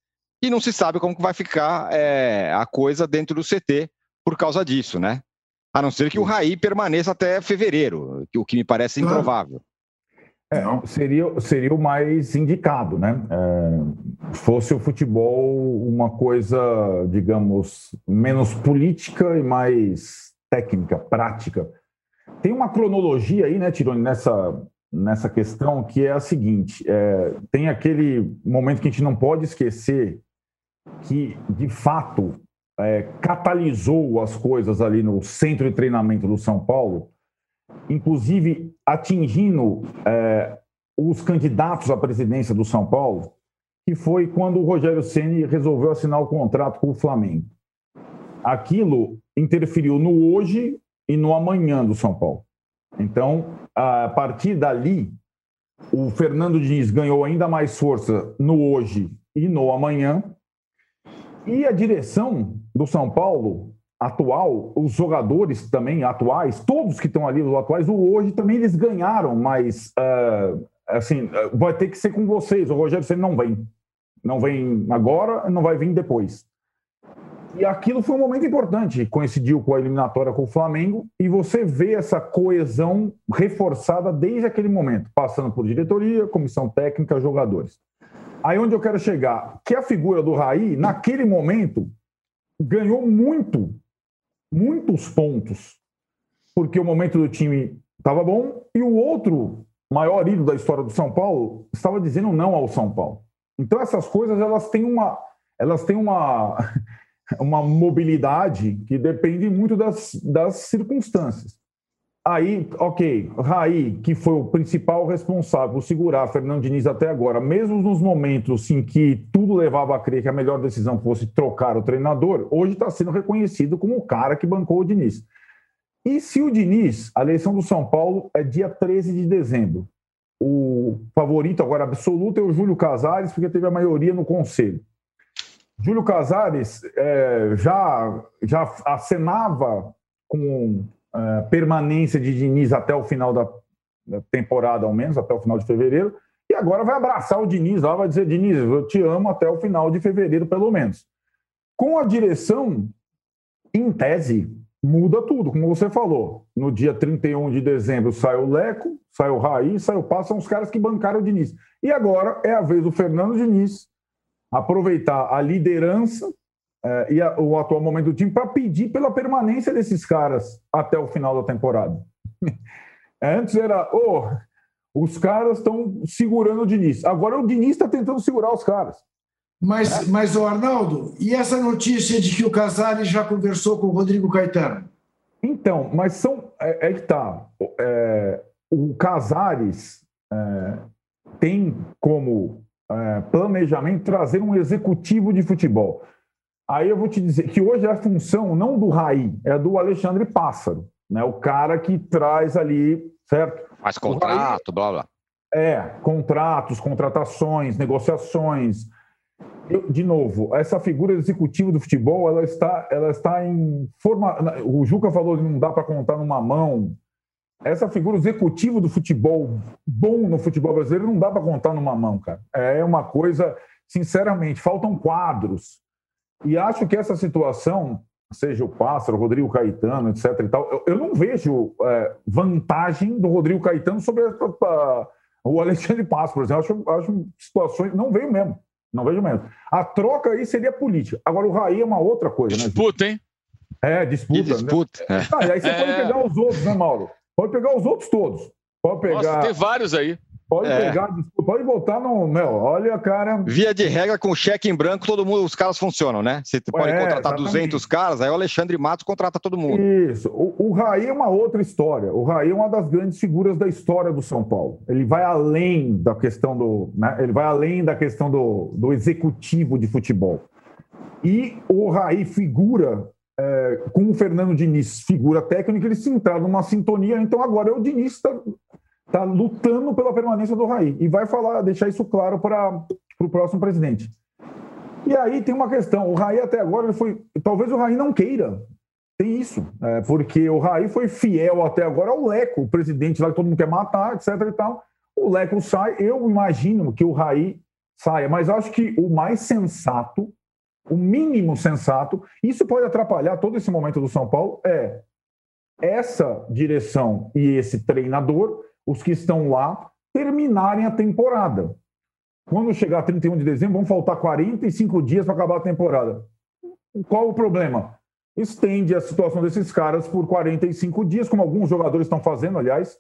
e não se sabe como que vai ficar é, a coisa dentro do CT por causa disso, né? A não ser que o Raí permaneça até fevereiro, o que me parece improvável. É, seria, seria o mais indicado, né? É, fosse o futebol uma coisa, digamos, menos política e mais técnica, prática. Tem uma cronologia aí, né, Tironi, nessa, nessa questão, que é a seguinte: é, tem aquele momento que a gente não pode esquecer que, de fato, é, catalisou as coisas ali no centro de treinamento do São Paulo inclusive atingindo é, os candidatos à presidência do São Paulo, que foi quando o Rogério Ceni resolveu assinar o contrato com o Flamengo. Aquilo interferiu no hoje e no amanhã do São Paulo. Então, a partir dali, o Fernando Diniz ganhou ainda mais força no hoje e no amanhã. E a direção do São Paulo atual, os jogadores também atuais, todos que estão ali, os atuais, o hoje também eles ganharam, mas uh, assim, vai ter que ser com vocês. O Rogério você não vem. Não vem agora, não vai vir depois. E aquilo foi um momento importante, coincidiu com a eliminatória com o Flamengo, e você vê essa coesão reforçada desde aquele momento, passando por diretoria, comissão técnica, jogadores. Aí onde eu quero chegar, que a figura do Raí, naquele momento, ganhou muito muitos pontos, porque o momento do time estava bom e o outro maior ídolo da história do São Paulo estava dizendo não ao São Paulo. Então essas coisas elas têm uma elas têm uma *laughs* uma mobilidade que depende muito das, das circunstâncias. Aí, ok, Raí, que foi o principal responsável por segurar Fernando Diniz até agora, mesmo nos momentos em que tudo levava a crer que a melhor decisão fosse trocar o treinador, hoje está sendo reconhecido como o cara que bancou o Diniz. E se o Diniz, a eleição do São Paulo é dia 13 de dezembro. O favorito agora absoluto é o Júlio Casares, porque teve a maioria no conselho. Júlio Casares é, já, já acenava com permanência de Diniz até o final da, da, temporada, ao menos, até o final de fevereiro, e agora vai abraçar o Diniz lá, vai dizer: Diniz, eu te amo até o final de fevereiro, pelo menos. Com a direção, em tese, muda tudo, como você falou. No dia 31 de dezembro sai o Leco, sai o Raí, sai o Passo, são os caras que bancaram o Diniz. E agora é a vez do Fernando Diniz aproveitar a liderança é, e a, o atual momento do time para pedir pela permanência desses caras até o final da temporada. *laughs* Antes era, oh, os caras estão segurando o Diniz. Agora o Diniz está tentando segurar os caras. Mas, é? mas o Arnaldo, e essa notícia de que o Casares já conversou com o Rodrigo Caetano? Então, mas são. É, é que tá. É, o Casares é, tem como é, planejamento trazer um executivo de futebol. Aí eu vou te dizer que hoje é a função não do Raí, é do Alexandre Pássaro, né? O cara que traz ali, certo? Faz contrato, Raí, blá blá. É, contratos, contratações, negociações. Eu, de novo, essa figura executiva do futebol, ela está, ela está em forma. O Juca falou que não dá para contar numa mão. Essa figura executiva do futebol, bom no futebol brasileiro, não dá para contar numa mão, cara. É uma coisa, sinceramente, faltam quadros e acho que essa situação, seja o Pássaro, o Rodrigo Caetano, etc. e tal, eu, eu não vejo é, vantagem do Rodrigo Caetano sobre a, a, o Alexandre Pássaro, por exemplo. Acho, acho situações. Não veio mesmo. Não vejo mesmo. A troca aí seria política. Agora, o Raí é uma outra coisa. Né, disputa, né? hein? É, disputa. Que disputa. Né? Ah, e aí você é... pode pegar os outros, né, Mauro? Pode pegar os outros todos. Pode pegar. Nossa, tem vários aí. Pode é. pegar, pode voltar no. Meu, olha, cara. Via de regra, com cheque em branco, todo mundo, os caras funcionam, né? Você pode é, contratar exatamente. 200 caras, aí o Alexandre Matos contrata todo mundo. Isso. O, o Raí é uma outra história. O Raí é uma das grandes figuras da história do São Paulo. Ele vai além da questão do. Né? Ele vai além da questão do, do executivo de futebol. E o Raí figura é, com o Fernando Diniz, figura técnica, eles se entraram numa sintonia, então agora é o Diniz está está lutando pela permanência do Raí e vai falar, deixar isso claro para o próximo presidente. E aí tem uma questão: o Raí até agora ele foi, talvez o Raí não queira. Tem isso, é, porque o Raí foi fiel até agora ao Leco, o presidente lá que todo mundo quer matar, etc. e tal. O Leco sai, eu imagino que o Raí saia, mas acho que o mais sensato, o mínimo sensato, isso pode atrapalhar todo esse momento do São Paulo, é essa direção e esse treinador os que estão lá terminarem a temporada. Quando chegar 31 de dezembro, vão faltar 45 dias para acabar a temporada. Qual o problema? Estende a situação desses caras por 45 dias, como alguns jogadores estão fazendo, aliás.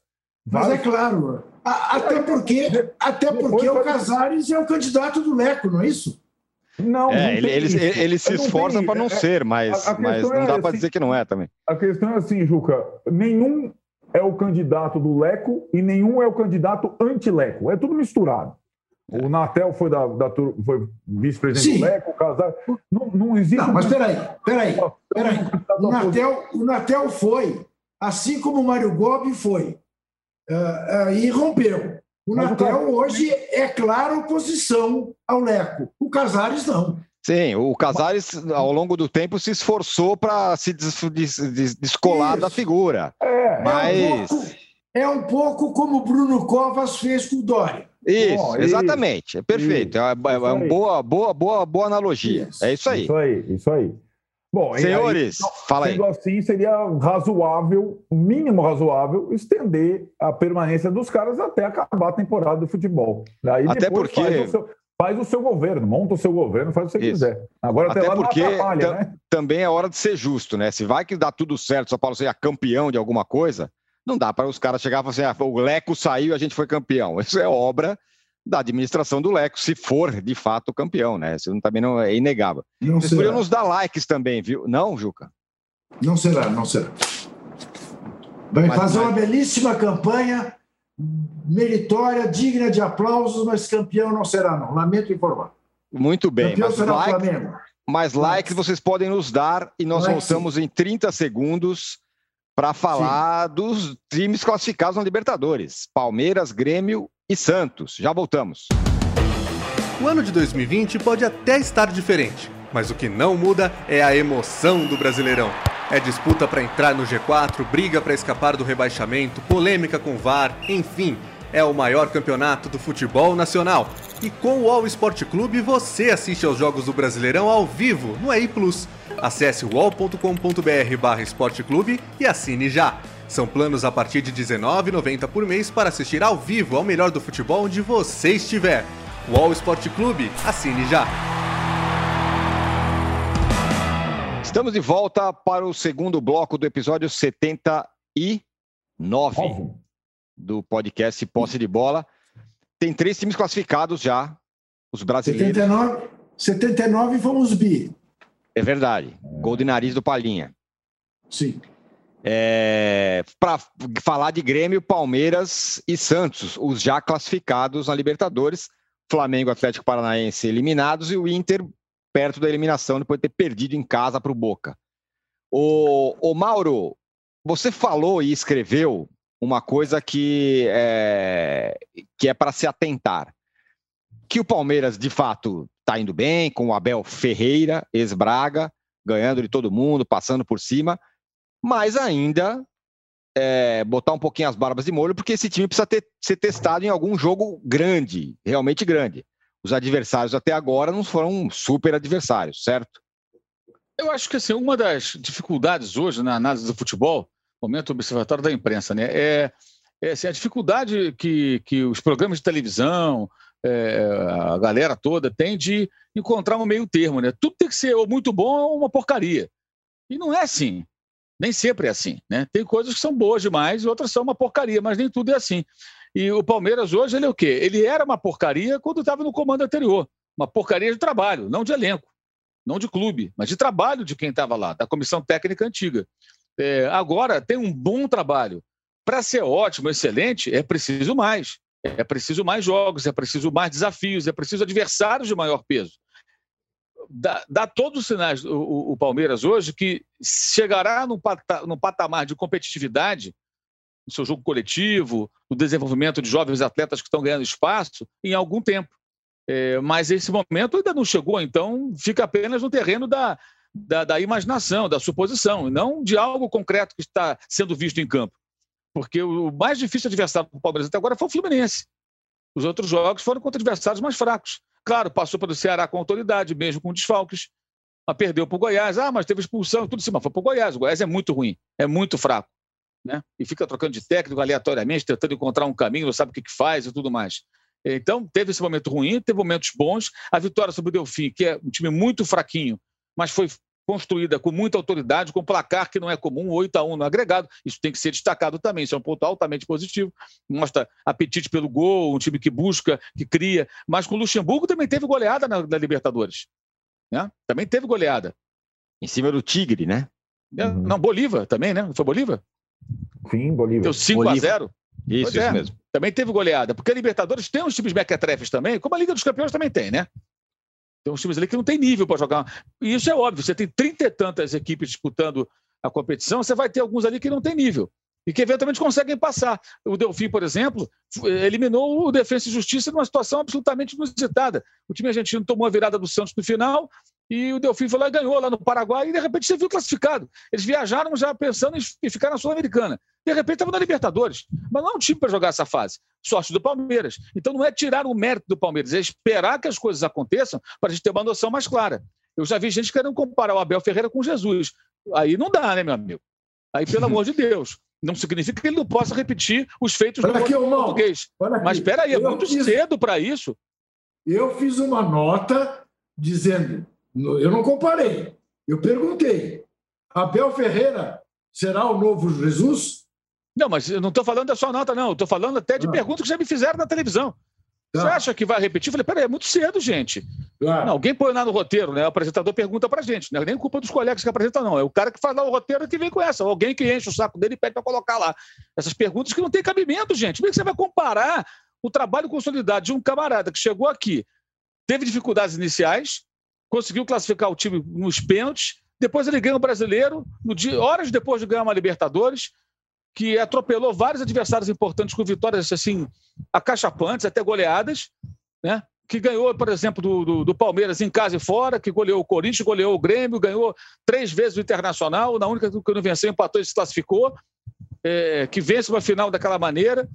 Mas é claro, até porque, até porque o Casares é o candidato do Leco, não é isso? Não, é, não ele, ele, ele, se esforça para não é, ser, mas, a, a mas não é, dá para assim, dizer que não é também. A questão é assim, Juca: nenhum é o candidato do Leco e nenhum é o candidato anti-Leco. É tudo misturado. O Natel foi, da, da foi vice-presidente do Leco, o Casar. Não, não existe. Não, mas peraí, peraí, peraí. O Natel, o Natel foi, assim como o Mário Gobi foi, uh, uh, e rompeu. O Mas Natel o hoje é clara oposição ao Leco. O Casares não. Sim, o Casares, ao longo do tempo, se esforçou para se des des descolar Isso. da figura. É, mas... É um, pouco, é um pouco como o Bruno Covas fez com o Dória. Isso, Bom, exatamente. Isso, é perfeito. Isso, é, é uma boa, boa, boa, boa analogia. Isso, é isso aí. Isso aí, isso aí. Bom, Senhores, aí, fala sendo aí. assim, seria razoável, mínimo razoável, estender a permanência dos caras até acabar a temporada do futebol. Aí até porque faz o, seu, faz o, seu, governo, monta o seu governo, faz o que você Isso. quiser. Agora até, até lá porque né? também é hora de ser justo, né? Se vai que dá tudo certo, São Paulo seja campeão de alguma coisa, não dá para os caras chegar e falar assim: ah, o Leco saiu e a gente foi campeão. *laughs* Isso é obra da administração do Leco, se for de fato campeão, né? Isso também não é inegável. Não Vocês poderiam nos dar likes também, viu? Não, Juca? Não será, não será. Vai mas, fazer mas... uma belíssima campanha, meritória, digna de aplausos, mas campeão não será, não. Lamento informar. Muito bem. Campeão mas será like, o Flamengo. Mais likes vocês podem nos dar e nós voltamos sim. em 30 segundos para falar sim. dos times classificados na Libertadores: Palmeiras, Grêmio e Santos. Já voltamos. O ano de 2020 pode até estar diferente, mas o que não muda é a emoção do Brasileirão. É disputa para entrar no G4, briga para escapar do rebaixamento, polêmica com VAR, enfim, é o maior campeonato do futebol nacional. E com o All Sport Clube você assiste aos jogos do Brasileirão ao vivo no EI Plus. Acesse wall.com.br/barra esporteclube e assine já. São planos a partir de R$19,90 por mês para assistir ao vivo ao melhor do futebol onde você estiver. UOL Esporte Clube, assine já! Estamos de volta para o segundo bloco do episódio 79 do podcast Posse de Bola. Tem três times classificados já, os brasileiros. 79, 79 fomos bi. É verdade. Gol de nariz do Palinha. Sim. É, para falar de Grêmio, Palmeiras e Santos, os já classificados na Libertadores, Flamengo, Atlético Paranaense eliminados e o Inter perto da eliminação depois de ter perdido em casa para o Boca. O, Mauro, você falou e escreveu uma coisa que é, que é para se atentar. Que o Palmeiras, de fato, está indo bem, com o Abel Ferreira, ex-Braga, ganhando de todo mundo, passando por cima, mas ainda é, botar um pouquinho as barbas de molho, porque esse time precisa ter, ser testado em algum jogo grande, realmente grande. Os adversários até agora não foram super adversários, certo? Eu acho que assim, uma das dificuldades hoje na análise do futebol, momento observatório da imprensa, né, é, é assim, a dificuldade que, que os programas de televisão, é, a galera toda tem de encontrar um meio termo, né? Tudo tem que ser ou muito bom ou uma porcaria. E não é assim. Nem sempre é assim, né? Tem coisas que são boas demais e outras são uma porcaria, mas nem tudo é assim. E o Palmeiras hoje, ele é o quê? Ele era uma porcaria quando estava no comando anterior. Uma porcaria de trabalho, não de elenco, não de clube, mas de trabalho de quem estava lá, da comissão técnica antiga. É, agora tem um bom trabalho. Para ser ótimo, excelente, é preciso mais. É preciso mais jogos, é preciso mais desafios, é preciso adversários de maior peso dá, dá todos os sinais o, o, Palmeiras hoje que chegará no, pata, no patamar de competitividade no seu jogo coletivo, no desenvolvimento de jovens atletas que estão ganhando espaço em algum tempo. É, mas esse momento ainda não chegou, então fica apenas no terreno da, da, da imaginação, da suposição, e não de algo concreto que está sendo visto em campo. Porque o mais difícil adversário para o Palmeiras até agora foi o Fluminense. Os outros jogos foram contra adversários mais fracos. Claro, passou pelo Ceará com autoridade, mesmo com desfalques. Mas perdeu para o Goiás. Ah, mas teve expulsão e tudo assim. Mas foi para o Goiás. O Goiás é muito ruim, é muito fraco. Né? E fica trocando de técnico aleatoriamente, tentando encontrar um caminho, não sabe o que, que faz e tudo mais. Então, teve esse momento ruim, teve momentos bons. A vitória sobre o Delfim, que é um time muito fraquinho, mas foi construída com muita autoridade, com placar que não é comum, 8 a 1 no agregado. Isso tem que ser destacado também, isso é um ponto altamente positivo. Mostra apetite pelo gol, um time que busca, que cria. Mas com o Luxemburgo também teve goleada na, na Libertadores. Né? Também teve goleada. Em cima do Tigre, né? É, uhum. Não, Bolívar também, né? Não foi Bolívar? Sim, Bolívar. Deu 5 Bolívar. a 0 Isso, isso é. mesmo. Também teve goleada. Porque a Libertadores tem uns times mequetrefes também, como a Liga dos Campeões também tem, né? Tem uns times ali que não tem nível para jogar. E isso é óbvio. Você tem trinta e tantas equipes disputando a competição, você vai ter alguns ali que não tem nível e que eventualmente conseguem passar. O Delfim, por exemplo, eliminou o Defesa e Justiça numa situação absolutamente inusitada. O time argentino tomou a virada do Santos no final e o Delfim foi lá e ganhou lá no Paraguai e de repente você viu classificado. Eles viajaram já pensando em ficar na Sul-Americana. De repente estava na Libertadores. Mas não é um time para jogar essa fase. Sorte do Palmeiras. Então não é tirar o mérito do Palmeiras, é esperar que as coisas aconteçam para a gente ter uma noção mais clara. Eu já vi gente querendo comparar o Abel Ferreira com Jesus. Aí não dá, né, meu amigo? Aí, pelo amor de Deus. Não significa que ele não possa repetir os feitos Olha do aqui, irmão. português. Olha aqui. Mas espera aí, é Eu muito fiz- cedo para isso. Eu fiz uma nota dizendo, eu não comparei, eu perguntei, Abel Ferreira será o novo Jesus? Não, mas eu não estou falando da sua nota, não. Estou falando até de Ah. perguntas que já me fizeram na televisão. Tá. Você acha que vai repetir? Eu falei, peraí, é muito cedo, gente. Claro. Não, alguém põe lá no roteiro, né? O apresentador pergunta pra gente. Não é nem culpa dos colegas que apresentam, não. É o cara que faz lá o roteiro que vem com essa. Alguém que enche o saco dele e pede para colocar lá. Essas perguntas que não têm cabimento, gente. Como é que você vai comparar o trabalho consolidado de um camarada que chegou aqui, teve dificuldades iniciais, conseguiu classificar o time nos pênaltis, depois ele ganha o brasileiro, no dia, horas depois de ganhar uma Libertadores, que atropelou vários adversários importantes com vitórias assim acachapantes, até goleadas, né? que ganhou, por exemplo, do, do, do Palmeiras em casa e fora, que goleou o Corinthians, goleou o Grêmio, ganhou três vezes o Internacional, na única que não venceu, empatou e se classificou, é, que vence uma final daquela maneira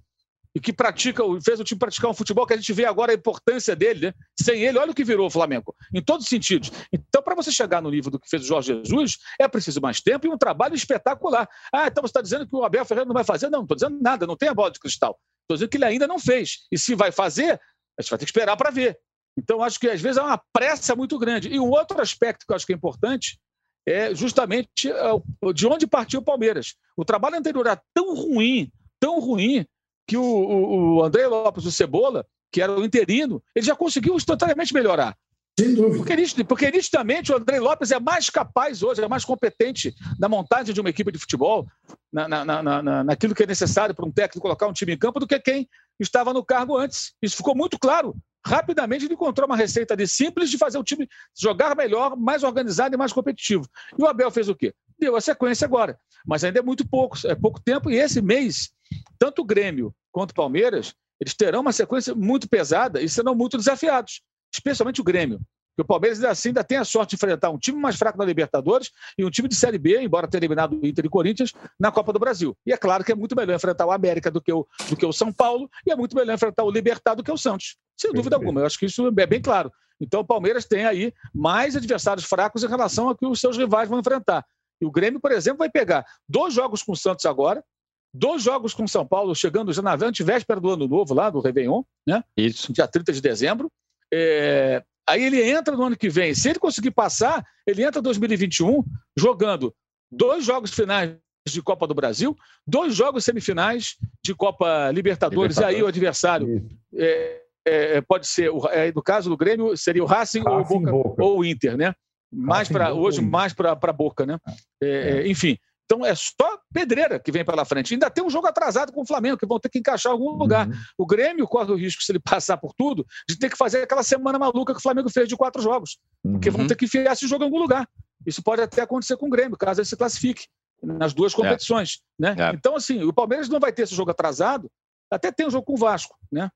e que pratica, fez o time praticar um futebol que a gente vê agora a importância dele, né? Sem ele, olha o que virou o Flamengo, em todos os sentidos. Então, para você chegar no nível do que fez o Jorge Jesus, é preciso mais tempo e um trabalho espetacular. Ah, então você está dizendo que o Abel Ferreira não vai fazer? Não, não estou dizendo nada, não tem a bola de cristal. Estou dizendo que ele ainda não fez. E se vai fazer, a gente vai ter que esperar para ver. Então, acho que às vezes é uma pressa muito grande. E um outro aspecto que eu acho que é importante é justamente é, de onde partiu o Palmeiras. O trabalho anterior era tão ruim, tão ruim, que o, o, o André Lopes, o Cebola, que era o interino, ele já conseguiu instantaneamente melhorar. Sem dúvida. Porque, porque nitidamente o André Lopes é mais capaz hoje, é mais competente na montagem de uma equipe de futebol, na, na, na, na- naquilo que é necessário para um técnico colocar um time em campo, do que quem estava no cargo antes. Isso ficou muito claro. Rapidamente ele encontrou uma receita ali simples de fazer o time jogar melhor, mais organizado e mais competitivo. E o Abel fez o quê? Deu a sequência agora. Mas ainda é muito pouco, é pouco tempo, e esse mês, tanto o Grêmio quanto o Palmeiras, eles terão uma sequência muito pesada e serão muito desafiados, especialmente o Grêmio. Porque o Palmeiras ainda assim ainda tem a sorte de enfrentar um time mais fraco na Libertadores e um time de Série B, embora tenha eliminado o Inter e Corinthians, na Copa do Brasil. E é claro que é muito melhor enfrentar o América do que o, do que o São Paulo e é muito melhor enfrentar o Libertad do que o Santos. Sem dúvida alguma. Eu acho que isso é bem claro. Então o Palmeiras tem aí mais adversários fracos em relação ao que os seus rivais vão enfrentar. E o Grêmio, por exemplo, vai pegar dois jogos com o Santos agora, dois jogos com São Paulo, chegando já na antevéspera do ano novo, lá do Réveillon, né? Isso. dia 30 de dezembro. É, Aí ele entra no ano que vem. Se ele conseguir passar, ele entra em 2021 jogando dois jogos finais de Copa do Brasil, dois jogos semifinais de Copa Libertadores. E aí o adversário Isso. é, é, pode ser, é, no caso do Grêmio, seria o Racing, ou, o Racing, Boca, Boca. ou o Inter, né? Mais para hoje, ou mais para a Boca, né? É, é, enfim. Então é só pedreira que vem pela frente. Ainda tem um jogo atrasado com o Flamengo, que vão ter que encaixar em algum lugar. Uhum. O Grêmio corre o risco, se ele *laughs* passar por tudo, de ter que fazer aquela semana maluca que o Flamengo fez de quatro jogos. Porque Uhum. vão ter que enfiar esse jogo em algum lugar. Isso pode até acontecer com o Grêmio, caso ele se classifique nas duas competições. Né? É. Então, assim, o Palmeiras não vai ter esse jogo atrasado, até tem um jogo com o Vasco, né?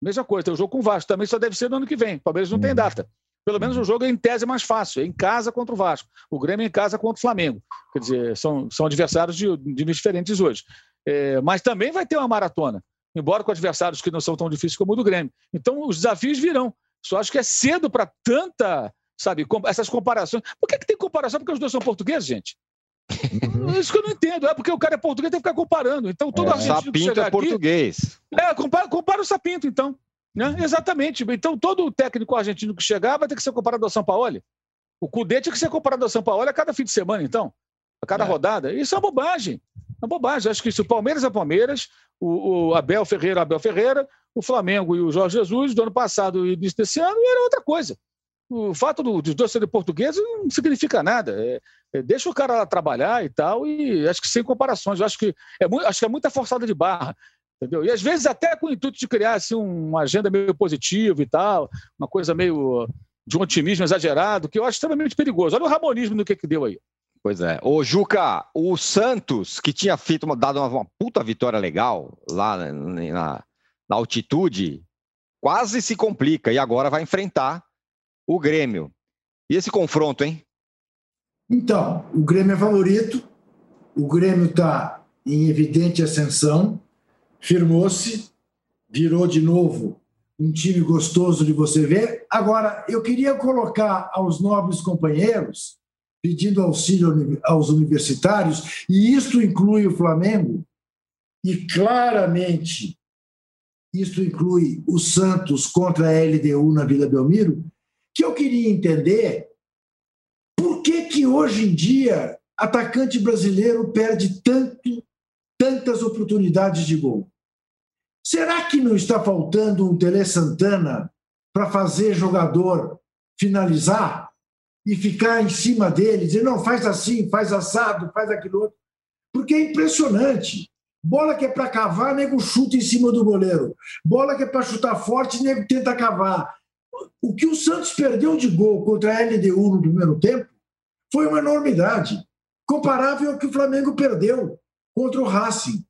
Mesma coisa, tem um jogo com o Vasco, também só deve ser no ano que vem. O Palmeiras não tem Uhum. data. Pelo menos o jogo é em tese mais fácil, é em casa contra o Vasco. O Grêmio é em casa contra o Flamengo. Quer dizer, são, são adversários de, de níveis diferentes hoje. É, mas também vai ter uma maratona, embora com adversários que não são tão difíceis como o do Grêmio. Então, os desafios virão. Só acho que é cedo para tanta, sabe, com- essas comparações. Por que, que tem comparação? Porque os dois são portugueses, gente. Uhum. Isso que eu não entendo. É porque o cara é português tem que ficar comparando. Então, todo é, argentino Sapinto que chega é português. Aqui, é, compara, compara o Sapinto, então. Né? Exatamente. Então, todo técnico argentino que chegar vai ter que ser comparado ao São Paulo. O Cudê tinha que ser comparado ao São Paulo a cada fim de semana, então. A cada é. rodada. Isso é uma bobagem. É uma bobagem. Acho que se o Palmeiras é Palmeiras, o, o Abel Ferreira, Abel Ferreira, o Flamengo e o Jorge Jesus do ano passado e início desse ano era outra coisa. O fato do, dos dois serem portugueses não significa nada. É, é, deixa o cara lá trabalhar e tal, e acho que sem comparações. Eu acho que é, muito, acho que é muita forçada de barra. Entendeu? E às vezes até com o intuito de criar assim, uma agenda meio positiva e tal, uma coisa meio de um otimismo exagerado, que eu acho extremamente perigoso. Olha o ramonismo no que, que deu aí. Pois é. Ô, Juca, o Santos, que tinha feito uma, dado uma, uma puta vitória legal lá na, na, na altitude, quase se complica e agora vai enfrentar o Grêmio. E esse confronto, hein? Então, o Grêmio é favorito, o Grêmio está em evidente ascensão, firmou-se, virou de novo um time gostoso de você ver. Agora, eu queria colocar aos nobres companheiros, pedindo auxílio aos universitários, e isto inclui o Flamengo, e claramente isto inclui o Santos contra a LDU na Vila Belmiro, que eu queria entender por que, que hoje em dia atacante brasileiro perde tanto, tantas oportunidades de gol. Será que não está faltando um Tele Santana para fazer jogador finalizar e ficar em cima dele, dizer, não, faz assim, faz assado, faz aquilo outro? Porque é impressionante. Bola que é para cavar, nego chuta em cima do goleiro. Bola que é para chutar forte, nego tenta cavar. O que o Santos perdeu de gol contra a LDU no primeiro tempo foi uma enormidade, comparável ao que o Flamengo perdeu contra o Racing.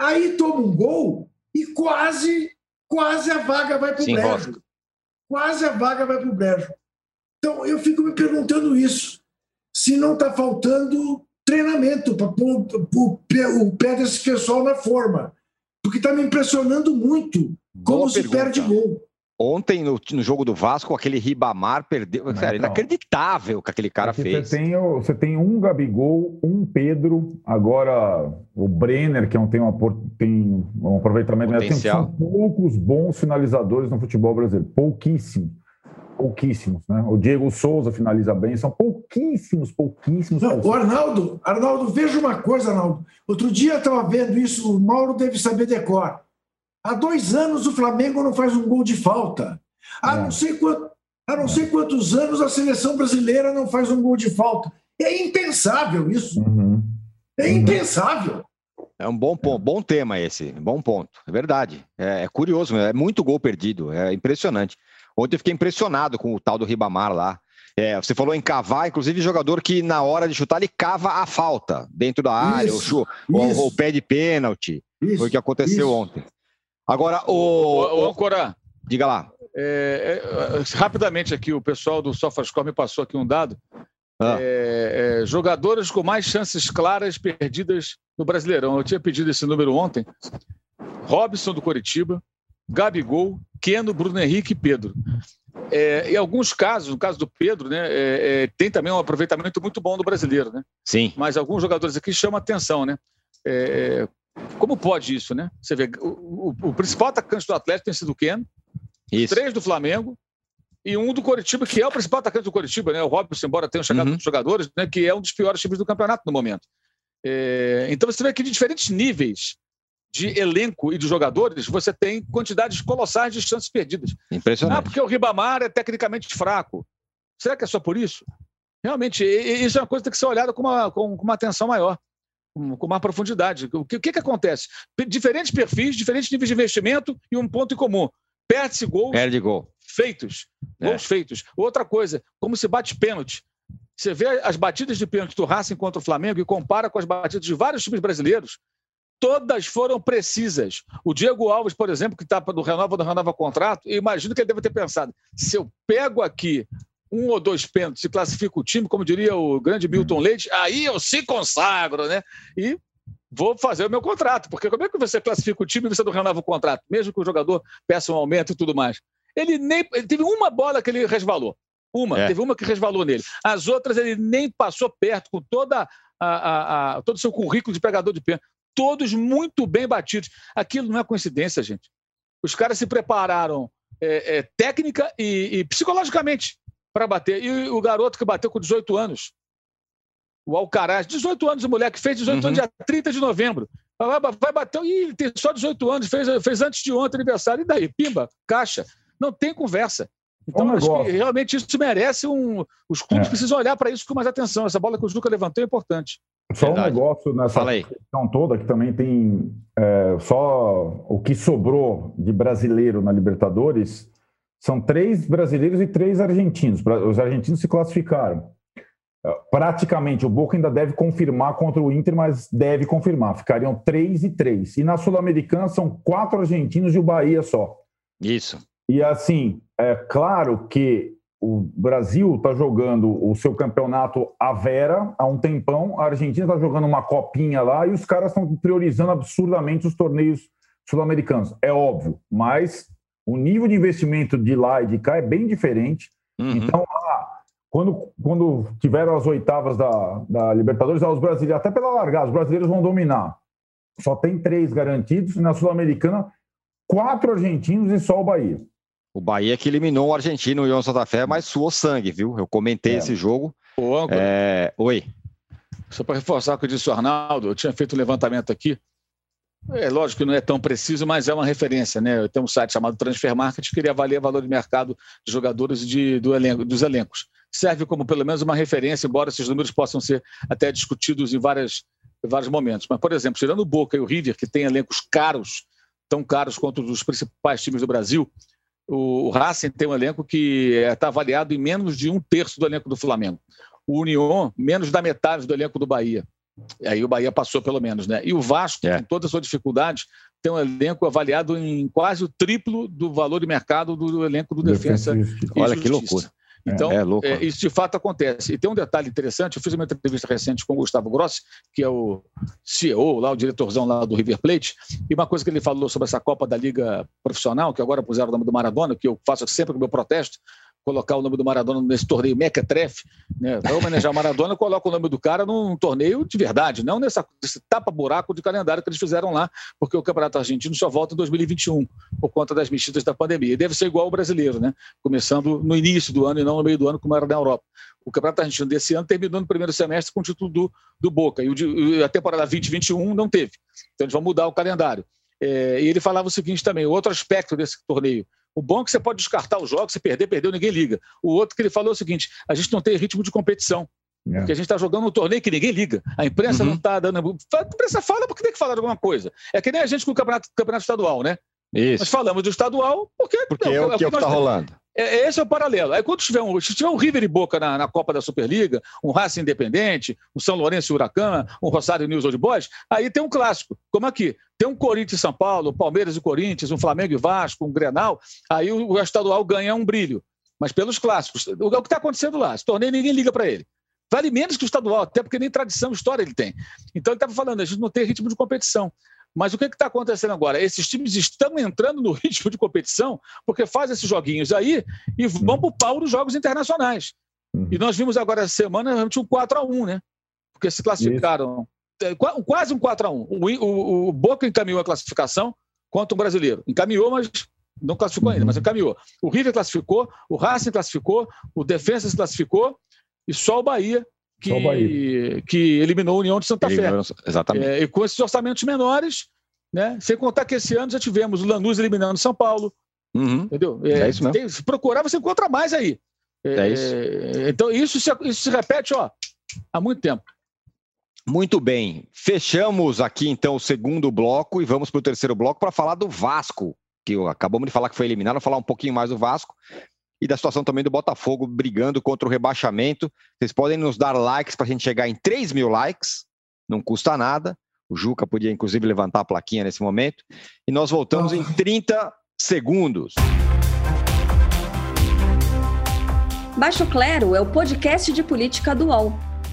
Aí toma um gol e quase, quase a vaga vai para o brejo. Quase a vaga vai para o brejo. Então eu fico me perguntando isso. Se não está faltando treinamento para pôr o pé desse pessoal na forma. Porque está me impressionando muito como Boa se pergunta. perde gol. Ontem, no, no, jogo do Vasco, aquele Ribamar perdeu. Não, Sério, inacreditável o que aquele cara fez. Você tem, você tem um Gabigol, um Pedro, agora o Brenner, que é tem, uma, tem um aproveitamento. Potencial. Tem, são poucos bons finalizadores no futebol brasileiro. Pouquíssimos. Pouquíssimos, né? O Diego Souza finaliza bem, são pouquíssimos, pouquíssimos. Não, o Arnaldo, Arnaldo, veja uma coisa, Arnaldo. Outro dia eu estava vendo isso, o Mauro deve saber decor. Há dois anos o Flamengo não faz um gol de falta. Há, é. não, sei quanto, há não sei quantos anos a seleção brasileira não faz um gol de falta. É impensável isso. Uhum. É uhum. impensável. É um bom ponto, bom tema esse, bom ponto. É verdade. É, é, curioso, é muito gol perdido, é impressionante. Ontem eu fiquei impressionado com o tal do Ribamar lá. É, você falou em cavar, inclusive jogador que na hora de chutar ele cava a falta dentro da área, isso, o, o, o, pé de pênalti. Isso, foi o que aconteceu isso. ontem. Agora, o. O, o Ancora. Diga lá. É, é, rapidamente aqui, o pessoal do SofaScore me passou aqui um dado. Ah. É, é, jogadores com mais chances claras perdidas no Brasileirão. Eu tinha pedido esse número ontem. Robson do Coritiba, Gabigol, Keno, Bruno Henrique e Pedro. É, em alguns casos, no caso do Pedro, né, é, é, tem também um aproveitamento muito bom do brasileiro, né? Sim. Mas alguns jogadores aqui chamam atenção, né? Como pode isso, né? Você vê, o, o, o principal atacante do Atlético tem sido o Ken, isso. três do Flamengo e um do Coritiba, que é o principal atacante do Coritiba, né? O Robson, embora tenha chegado uhum. jogadores, né? que é um dos piores times do campeonato no momento. É, então você vê que de diferentes níveis de elenco e de jogadores, você tem quantidades colossais de chances perdidas. Impressionante. Ah, porque o Ribamar é tecnicamente fraco. Será que é só por isso? Realmente, isso é uma coisa que tem que ser olhada com uma, com uma atenção maior com mais profundidade. O que, o que, que acontece? Diferentes perfis, diferentes níveis de investimento e um ponto em comum. Perde-se gols Perde gol. feitos. É. Gols feitos. Outra coisa, como se bate pênalti. Você vê as batidas de pênalti do Racing contra o Flamengo e compara com as batidas de vários times brasileiros, todas foram precisas. O Diego Alves, por exemplo, que está do Renova, do Renova contrato, imagino que ele deve ter pensado: se eu pego aqui um ou dois pênaltis e classifica o time, como diria o grande Milton Leite, aí eu se consagro, né? E vou fazer o meu contrato, porque como é que você classifica o time e você não renova o contrato, mesmo que o jogador peça um aumento e tudo mais? Ele nem ele teve uma bola que ele resvalou. Uma, é. teve uma que resvalou nele. As outras ele nem passou perto, com toda a, a, a, a, todo o seu currículo de pegador de pênalti. Todos muito bem batidos. Aquilo não é coincidência, gente. Os caras se prepararam é, é, técnica e, e psicologicamente para bater. E o garoto que bateu com 18 anos, o Alcaraz, 18 anos, o moleque fez 18 uhum. anos, dia 30 de novembro. Vai, vai bater, e ele tem só 18 anos, fez, fez antes de ontem aniversário, e daí? Pimba, caixa. Não tem conversa. Então, acho que realmente isso merece um. Os clubes é. precisam olhar para isso com mais atenção. Essa bola que o Juca levantou é importante. Só Verdade. um negócio nessa questão toda, que também tem é, só o que sobrou de brasileiro na Libertadores são três brasileiros e três argentinos. Os argentinos se classificaram. É, praticamente, o Boca ainda deve confirmar contra o Inter, mas deve confirmar. Ficariam três e três. E na Sul-Americana são quatro argentinos e o Bahia só. Isso. E assim, é claro que o Brasil está jogando o seu campeonato à vera há um tempão, a Argentina está jogando uma copinha lá e os caras estão priorizando absurdamente os torneios sul-americanos. É óbvio, mas o nível de investimento de lá e de cá é bem diferente. Uhum. Então, ah, quando, quando tiveram as oitavas da, da Libertadores, os brasileiros, até pela largada, os brasileiros vão dominar. Só tem três garantidos, e na Sul-Americana, quatro argentinos e só o Bahia. O Bahia que eliminou o argentino, o Ion Santa Fé, mas suou sangue, viu? Eu comentei é. esse jogo. Ô, é... Oi. Só para reforçar o que disse o Arnaldo, eu tinha feito um levantamento aqui. É lógico que não é tão preciso, mas é uma referência, né? Eu tenho um site chamado Transfer Market que ele avalia o valor de mercado de jogadores de, do elenco, dos elencos. Serve como pelo menos uma referência, embora esses números possam ser até discutidos em, várias, em vários momentos. Mas, por exemplo, tirando o Boca e o River, que têm elencos caros, tão caros quanto os principais times do Brasil, o Racing tem um elenco que está avaliado em menos de um terço do elenco do Flamengo. O União, menos da metade do elenco do Bahia. Aí o Bahia passou, pelo menos, né? E o Vasco, é. com toda a sua dificuldade, tem um elenco avaliado em quase o triplo do valor de mercado do elenco do Defensa. Defensa Olha que loucura. Então, é, é, é isso de fato acontece. E tem um detalhe interessante: eu fiz uma entrevista recente com o Gustavo Grossi, que é o CEO, lá, o diretorzão lá do River Plate, e uma coisa que ele falou sobre essa Copa da Liga Profissional, que agora puseram o nome do Maradona, que eu faço sempre com o meu protesto, colocar o nome do Maradona nesse torneio mequetrefe, né? Vai homenagear o Maradona, coloca o nome do cara num torneio de verdade, não nessa, nesse tapa-buraco de calendário que eles fizeram lá, porque o Campeonato Argentino só volta em 2021, por conta das mexidas da pandemia. E deve ser igual ao brasileiro, né? Começando no início do ano e não no meio do ano, como era na Europa. O Campeonato Argentino desse ano terminou no primeiro semestre com o título do, do Boca, e, o e a temporada 2021 não teve. Então eles vão mudar o calendário. É, e ele falava o seguinte também, outro aspecto desse torneio, o bom é que você pode descartar os jogos, se perder, perdeu, ninguém liga. O outro que ele falou é o seguinte: a gente não tem ritmo de competição. É. Porque a gente está jogando um torneio que ninguém liga. A imprensa uhum. não está dando. A imprensa fala porque tem que falar de alguma coisa. É que nem a gente com o campeonato, campeonato estadual, né? Isso. Nós falamos do estadual porque, porque não, é o que é está rolando. É, esse é o paralelo. Aí quando tiver um, se tiver um River e Boca na, na, Copa da Superliga, um Racing Independente, um São Lourenço e Huracan, um Rosário News Old Boys, aí tem um clássico, como aqui. Tem um Corinthians e São Paulo, Palmeiras e Corinthians, um Flamengo e Vasco, um Grenal, aí o, o estadual ganha um brilho. Mas pelos clássicos. O, o que está acontecendo lá? Esse torneio ninguém liga para ele. Vale menos que o estadual, até porque nem tradição, história ele tem. Então ele estava falando, a gente não tem ritmo de competição. Mas o que está acontecendo agora? Esses times estão entrando no *laughs* ritmo de competição porque fazem esses joguinhos aí e vão para o pau nos jogos internacionais. Uhum. E nós vimos agora essa semana realmente um 4x1, né? Porque se classificaram. Isso. É, quase um 4x1. O, o, o, Boca encaminhou a classificação contra o brasileiro. Encaminhou, mas não classificou ainda, mas uhum. encaminhou. O River classificou, o Racing classificou, o Defensa se classificou e só o Bahia que, que eliminou a União de Santa Fé. Exatamente. É, e com esses orçamentos menores, né? Sem contar que esse ano já tivemos o Lanús eliminando São Paulo. Uhum. Entendeu? É, é, isso mesmo. Tem, se procurar, você encontra mais aí. É, é isso. Então, isso se, isso se repete ó, há muito tempo. Muito bem. Fechamos aqui, então, o segundo bloco e vamos para o terceiro bloco para falar do Vasco, que acabamos de falar que foi eliminado, falar um pouquinho mais do Vasco e da situação também do Botafogo brigando contra o rebaixamento. Vocês podem nos dar likes para a gente chegar em 3 mil likes, não custa nada. O Juca podia, inclusive, levantar a plaquinha nesse momento. E nós voltamos em 30 segundos. Baixo Clero é o podcast de política do UOL.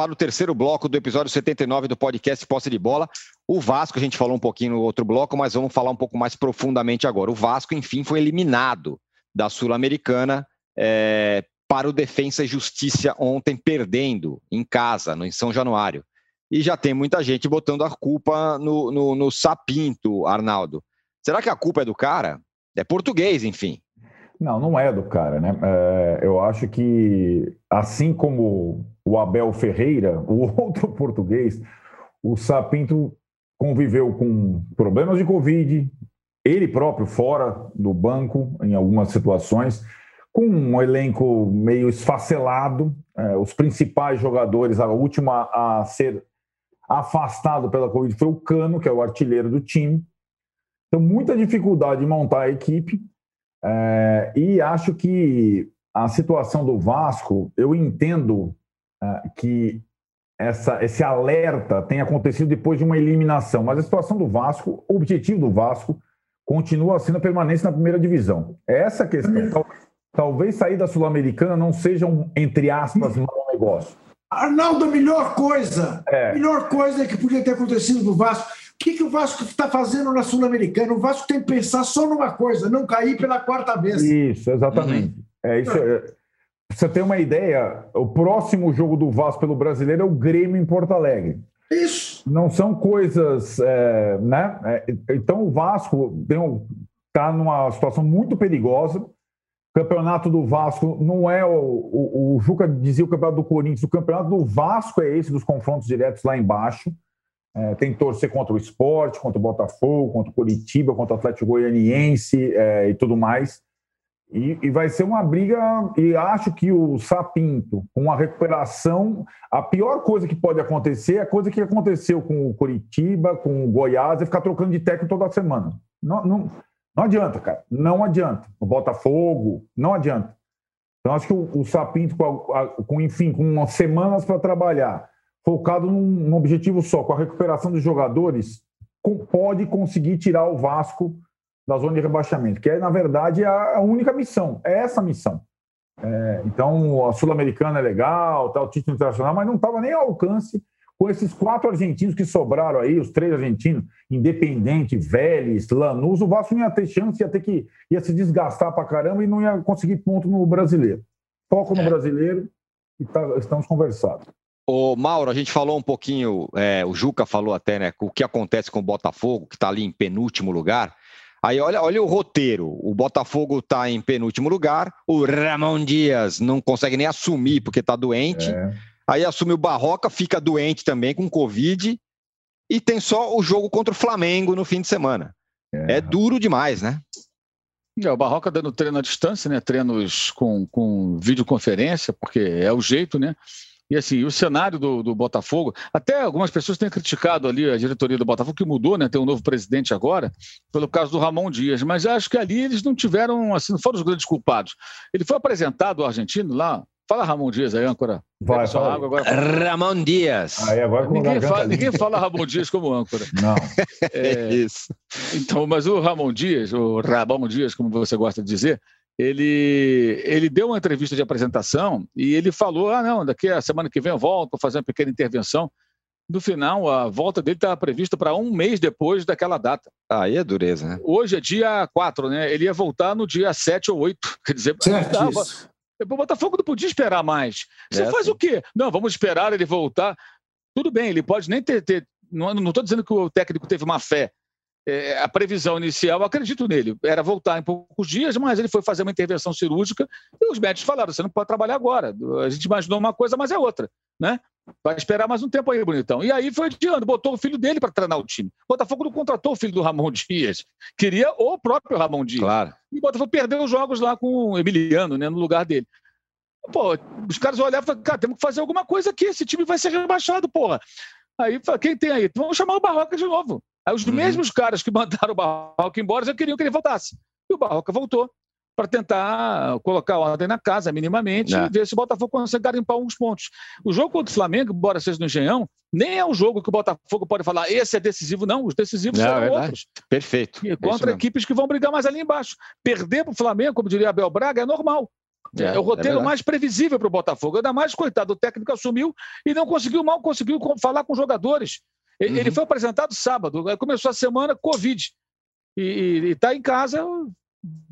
para o terceiro bloco do episódio 79 do podcast Posse de Bola. O Vasco, a gente falou um pouquinho no outro bloco, mas vamos falar um pouco mais profundamente agora. O Vasco, enfim, foi eliminado da Sul-Americana é, para o Defensa e Justiça ontem, perdendo em casa, no, em São Januário. E já tem muita gente botando a culpa no, no, no Sapinto, Arnaldo. Será que a culpa é do cara? É português, enfim. Não, não é do cara, né? É, eu acho que, assim como o Abel Ferreira, *laughs* o outro português, o Sapinto conviveu com problemas de Covid, ele próprio fora do banco em algumas situações, com um elenco meio esfacelado, é, os principais jogadores, a última a ser afastado pela Covid foi o Cano, que é o artilheiro do time. Então, muita dificuldade em montar a equipe. É, e acho que a situação do Vasco, eu entendo é, que essa, esse alerta tem acontecido depois de uma eliminação, mas a situação do Vasco, o objetivo do Vasco, continua sendo a permanência na primeira divisão. É essa questão. Tal, talvez sair da Sul-Americana não seja um, entre aspas, mau negócio. Arnaldo, a melhor coisa, é. a melhor coisa que podia ter acontecido no Vasco que, que o Vasco está fazendo na Sul-Americana? O Vasco tem que pensar só numa coisa, não cair pela quarta vez. Isso, exatamente. Uhum. É isso. É, você tem uma ideia, o próximo jogo do Vasco pelo brasileiro é o Grêmio em Porto Alegre. Isso. Não são coisas. É, né? É, então o Vasco está numa situação muito perigosa. O campeonato do Vasco não é o, o, o Juca dizia o campeonato do Corinthians, o campeonato do Vasco é esse dos confrontos diretos lá embaixo. É, tem que torcer contra o esporte, contra o Botafogo, contra o Curitiba, contra o Atlético Goianiense é, e tudo mais. E, e, vai ser uma briga. E acho que o Sapinto, com a recuperação, a pior coisa que pode acontecer é a coisa que aconteceu com o Curitiba, com o Goiás, é ficar trocando de técnico toda semana. Não, não, não adianta, cara. Não adianta. O Botafogo, não adianta. Então, acho que o, o Sapinto, com, com, enfim, com umas semanas para trabalhar, focado num, objetivo só, com a recuperação dos jogadores, pode conseguir tirar o Vasco da zona de rebaixamento, que é, na verdade, a, única missão, é essa missão. É, então, a Sul-Americana é legal, tá, o título internacional, mas não estava nem ao alcance com esses quatro argentinos que sobraram aí, os três argentinos, Independente, Vélez, Lanús, o Vasco não ia ter chance, ia ter que ia se desgastar para caramba e não ia conseguir ponto no brasileiro. Foco no é. brasileiro e tá, estamos conversados. Ô, Mauro, a gente falou um pouquinho, é, o Juca falou até, né, o que acontece com o Botafogo, que está ali em penúltimo lugar. Aí olha, olha o roteiro. O Botafogo está em penúltimo lugar, o Ramon Dias não consegue nem assumir porque está doente. É. Aí assume o Barroca, fica doente também com Covid. E tem só o jogo contra o Flamengo no fim de semana. É, é duro demais, né? É, o Barroca dando treino à distância, né? Treinos com, com videoconferência, porque é o jeito, né? E assim, o cenário do, do, Botafogo, até algumas pessoas têm criticado ali a diretoria do Botafogo, que mudou, né? Tem um novo presidente agora, pelo caso do Ramon Dias, mas acho que ali eles não tiveram, assim, não foram os grandes culpados. Ele foi apresentado ao argentino lá. Fala Ramon Dias aí, âncora. Vai, fala. Água agora. Ramon Dias. Aí, agora ninguém, fala, ninguém fala Ramon Dias como âncora. Não. *laughs* É, Isso. Então, mas o Ramon Dias, o Ramon Dias, como você gosta de dizer, ele, ele deu uma entrevista de apresentação e ele falou: ah, não, daqui a semana que vem eu volto para fazer uma pequena intervenção. No final, a volta dele estava prevista para um mês depois daquela data. Aí é dureza, né? Hoje é dia 4, né? Ele ia voltar no dia 7 ou 8. *laughs* Quer dizer, certo, o Botafogo não podia esperar mais. Você é, faz sim. o quê? Não, vamos esperar ele voltar. Tudo bem, ele pode nem ter. ter não estou dizendo que o técnico teve má fé, é, a previsão inicial, acredito nele, era voltar em poucos dias, mas ele foi fazer uma intervenção cirúrgica e os médicos falaram: você não pode trabalhar agora. A gente imaginou uma coisa, mas é outra, né? Vai esperar mais um tempo aí, bonitão. E aí foi adiando, botou o filho dele para treinar o time. O Botafogo não contratou o filho do Ramon *laughs* Dias, queria o próprio Ramon Dias. Claro. E o Botafogo perdeu os jogos lá com o Emiliano, né, no lugar dele. Pô, os caras olhavam e falaram, cara, temos que fazer alguma coisa aqui, esse time vai ser rebaixado, porra. Aí, quem tem aí? Vamos chamar o Barroca de novo. Aí os uhum. mesmos caras que *laughs* mandaram o Barroca embora já queriam que ele voltasse. E o Barroca voltou para tentar colocar ordem na casa, minimamente, é. e ver se o Botafogo consegue garimpar alguns pontos. O jogo contra o Flamengo, embora seja no Engenhão, nem é um jogo que o Botafogo pode falar, esse é decisivo, não. Os decisivos não, são é outros. Perfeito. E contra equipes que vão brigar mais ali embaixo. Perder para o Flamengo, como diria Abel Braga, é normal. É, é, o roteiro é mais previsível para o Botafogo. Ainda mais, coitado, o técnico assumiu e não conseguiu, mal conseguiu falar com os jogadores. Ele, uhum. ele foi apresentado sábado, começou a semana Covid. E está em casa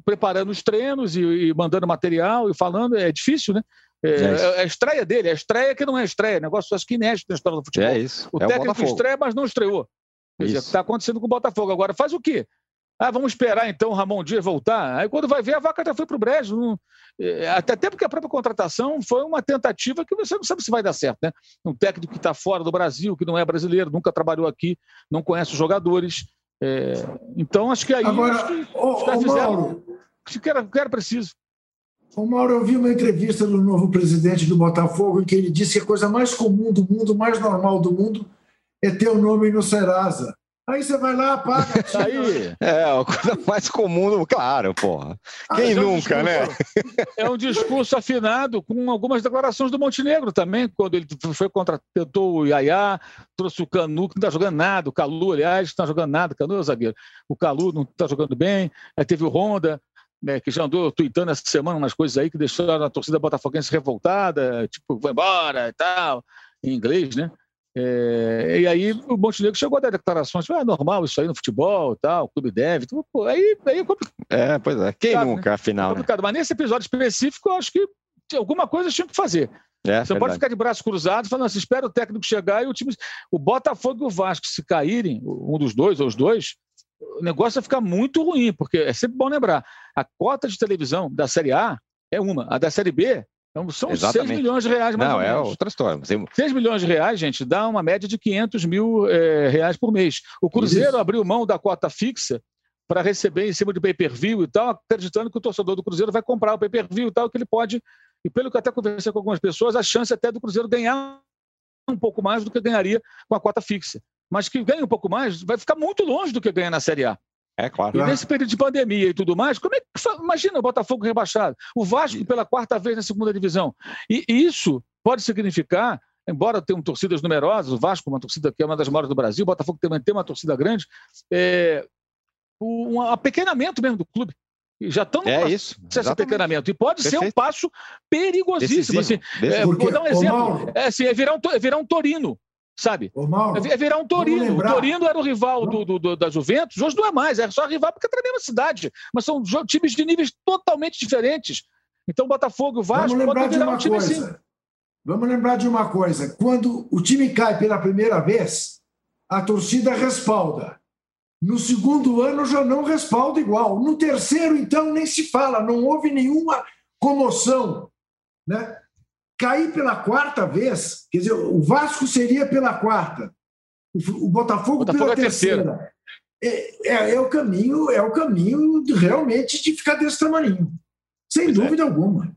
preparando os treinos e, e, mandando material e falando. É difícil, né? É, é, é, a estreia dele, a estreia que não é estreia, negócio acho que inédito na história do futebol. É isso. O técnico o estreia, mas não estreou. Está acontecendo com o Botafogo. Agora, faz o quê? Ah, vamos esperar então o Ramon Dias voltar. Aí quando vai ver, a vaca já foi para o brejo. É, até, porque a própria contratação foi uma tentativa que você não sabe se vai dar certo, né? Um técnico que está fora do Brasil, que não é brasileiro, nunca trabalhou aqui, não conhece os jogadores. É... Então, acho que aí Agora, acho que ô, ô, fizeram Mauro, que era, que era preciso. Ô, Mauro, eu vi uma entrevista do novo presidente do Botafogo em que ele disse que a coisa mais comum do mundo, mais normal do mundo, é ter o um nome no Serasa. Aí você vai lá, apaga. *laughs* Aí, é, a coisa mais comum, claro, porra. Ah, Quem é um nunca, né? É um discurso afinado com algumas declarações do Montenegro também, quando ele foi contra, tentou o Iaiá, trouxe o Canu, que não está jogando nada, o Calu, aliás, não está jogando nada, Canu é o zagueiro. O Calu não está jogando bem, aí teve o Honda, né, que já andou tweetando essa semana umas coisas aí que deixaram a torcida botafoguense revoltada, tipo, vai embora e tal, em inglês, né? É, e aí o Montenegro chegou a dar declarações, ah, é normal isso aí no futebol tal, o clube deve. Então, pô, aí, aí é, é, pois é. Quem nunca, né? afinal? É Mas nesse episódio específico, eu acho que alguma coisa tinha que fazer. É, Você não pode ficar de braços cruzados falando assim, espera o técnico chegar e o time. O Botafogo e o Vasco, se caírem, um dos dois ou os dois, o negócio vai ficar muito ruim, porque é sempre bom lembrar: a cota de televisão da Série A é uma, a da Série B então, são Exatamente. 6 milhões de reais mais Não, ou é menos. é outra história. Você... 6 milhões de reais, gente, dá uma média de 500 mil é, reais por mês. O Cruzeiro Isso. abriu mão da cota fixa para receber em cima de pay-per-view e tal, acreditando que o torcedor do Cruzeiro vai comprar o pay-per-view e tal, que ele pode, e pelo que eu até conversei com algumas pessoas, a chance até do Cruzeiro ganhar um pouco mais do que ganharia com a cota fixa. Mas que ganha um pouco mais, vai ficar muito longe do que ganha na Série A. É claro. E nesse período de pandemia e tudo mais, como é que imagina o Botafogo rebaixado, o Vasco pela quarta vez na segunda divisão. E isso pode significar, embora tenham torcidas numerosas, o Vasco uma torcida que é uma das maiores do Brasil, o Botafogo também tem uma torcida grande, é, um apequenamento mesmo do clube. Já estão no é isso, processo de pequenamento. E pode Perfeito. ser um passo perigosíssimo. Assim, é, vou dar um exemplo. É, assim, é, virar um, é virar um Torino sabe? Ô, Mauro, é virar um Torino. O Torino era o rival do, do, do, da Juventus, hoje não é mais, é só rival porque é da mesma cidade, mas são times de níveis totalmente diferentes. Então, o Botafogo e o Vasco podem virar um time coisa. assim. Vamos lembrar de uma coisa: quando o time cai pela primeira vez, a torcida respalda. No segundo ano já não respalda igual. No terceiro, então, nem se fala, não houve nenhuma comoção. Né? Cair pela quarta vez, quer dizer, o Vasco seria pela quarta, o Botafogo, Botafogo pela é terceira. É, é, é, o caminho, é o caminho de, realmente de ficar desse tamanho. Sem pois é. dúvida alguma.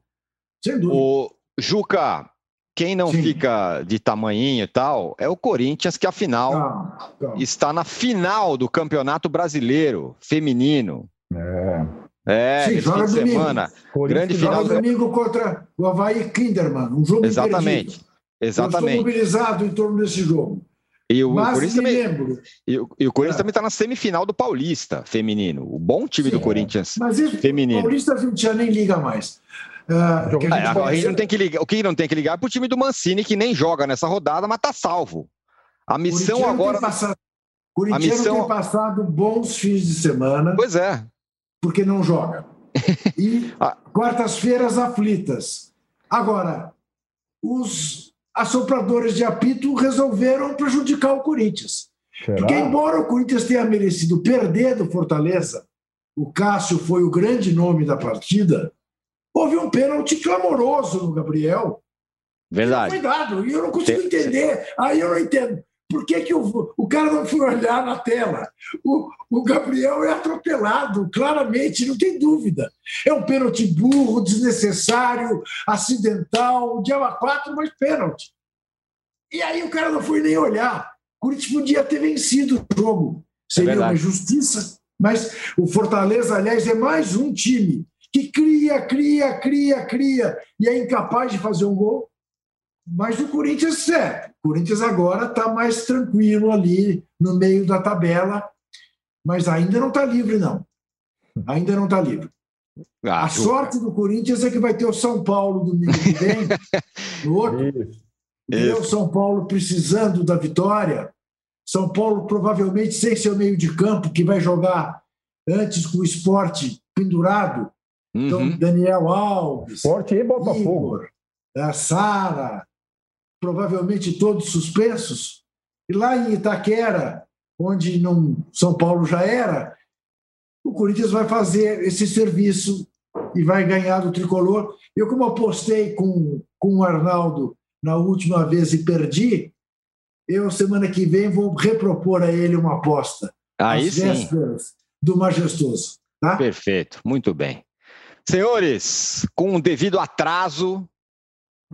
Sem dúvida. O Juca, quem não Sim. fica de tamanho e tal é o Corinthians, que afinal ah, está na final do Campeonato Brasileiro Feminino. É. É, Sim, joga fim domingo. semana. Grande joga final. domingo contra o Havaí Kinderman, um jogo Exatamente. Imperdido. Exatamente. Eu estou mobilizado em torno desse jogo. E o, Mas Corinthians também. E, o, e o Corinthians é. também está na semifinal do Paulista feminino. O bom time Sim, do Corinthians Mas isso, feminino. O Paulista a gente já nem liga mais. Uh, a, é, a, a gente não tem que ligar. O que não tem que ligar é para o time do Mancini, que nem joga nessa rodada, mas está salvo. A missão agora. Passado, a missão tem passado bons fins de semana. Pois é porque não joga. E *laughs* ah. quartas-feiras aflitas. Agora, os assopradores de apito resolveram prejudicar o Corinthians. Será? Porque, embora o Corinthians tenha merecido perder do Fortaleza, o Cássio foi o grande nome da partida, houve um pênalti clamoroso no Gabriel. Verdade. Foi dado, e eu não consigo entender. Aí eu não entendo. Por que, que o, o cara não foi olhar na tela? O, o Gabriel é atropelado, claramente, não tem dúvida. É um pênalti burro, desnecessário, acidental, dia 4, mas pênalti. E aí o cara não foi nem olhar. O Corinthians podia ter vencido o jogo. É Seria é uma justiça. Mas o Fortaleza, aliás, é mais um time que cria, cria, cria, cria, e é incapaz de fazer um gol. Mas o Corinthians, é, o Corinthians agora está mais tranquilo ali no meio da tabela, mas ainda não está livre, não. Ainda não está livre. *laughs* Ah, a sorte do Corinthians é que vai ter o São Paulo domingo que vem, *laughs* no outro. E o São Paulo precisando da vitória. São Paulo provavelmente sem seu meio de campo, que vai jogar antes com o esporte pendurado. Então, uhum. Então, Daniel Alves. Esporte e Botafogo. Igor, a Sara, provavelmente todos suspensos. E lá em Itaquera, onde não São Paulo já era, o Corinthians vai fazer esse serviço e vai ganhar do tricolor. Eu, como apostei com, com o Arnaldo na última vez e perdi, eu, semana que vem, vou repropor a ele uma aposta. Aí sim. Do majestoso. Tá? Perfeito, muito bem. Senhores, com o devido atraso,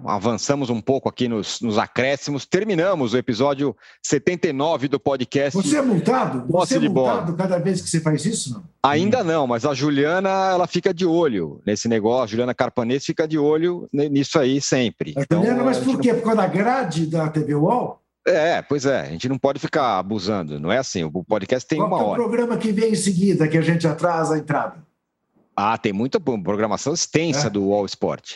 avançamos um pouco aqui nos, nos, acréscimos, terminamos o episódio 79 do podcast. Você é multado? Você é multado cada vez que você faz isso? Não? Ainda não, mas a Juliana ela fica de olho nesse negócio, a Juliana Carpanês fica de olho nisso aí sempre. A então, Juliana, mas por quê? Não... Por causa da grade da TV UOL? É, pois é, a gente não pode ficar abusando, não é assim, o podcast tem Qual uma é hora. o programa que vem em seguida, que a gente atrasa a entrada? Ah, tem muita programação extensa é. do UOL Sport.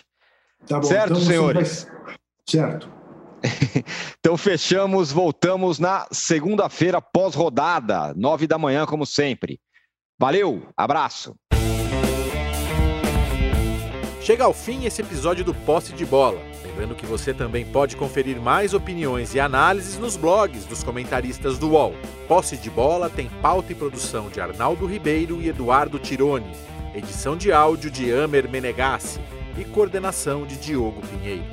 Tá bom, certo, então senhores? Vai... Certo. *laughs* então fechamos, voltamos na segunda-feira pós-rodada, nove da manhã, como sempre. Valeu, abraço. Chega ao fim esse episódio do Posse de Bola. Lembrando que você também pode conferir mais opiniões e análises nos blogs dos comentaristas do UOL. Posse de Bola tem pauta e produção de Arnaldo Ribeiro e Eduardo Tironi. Edição de áudio de Amer Menegassi e coordenação de Diogo Pinheiro.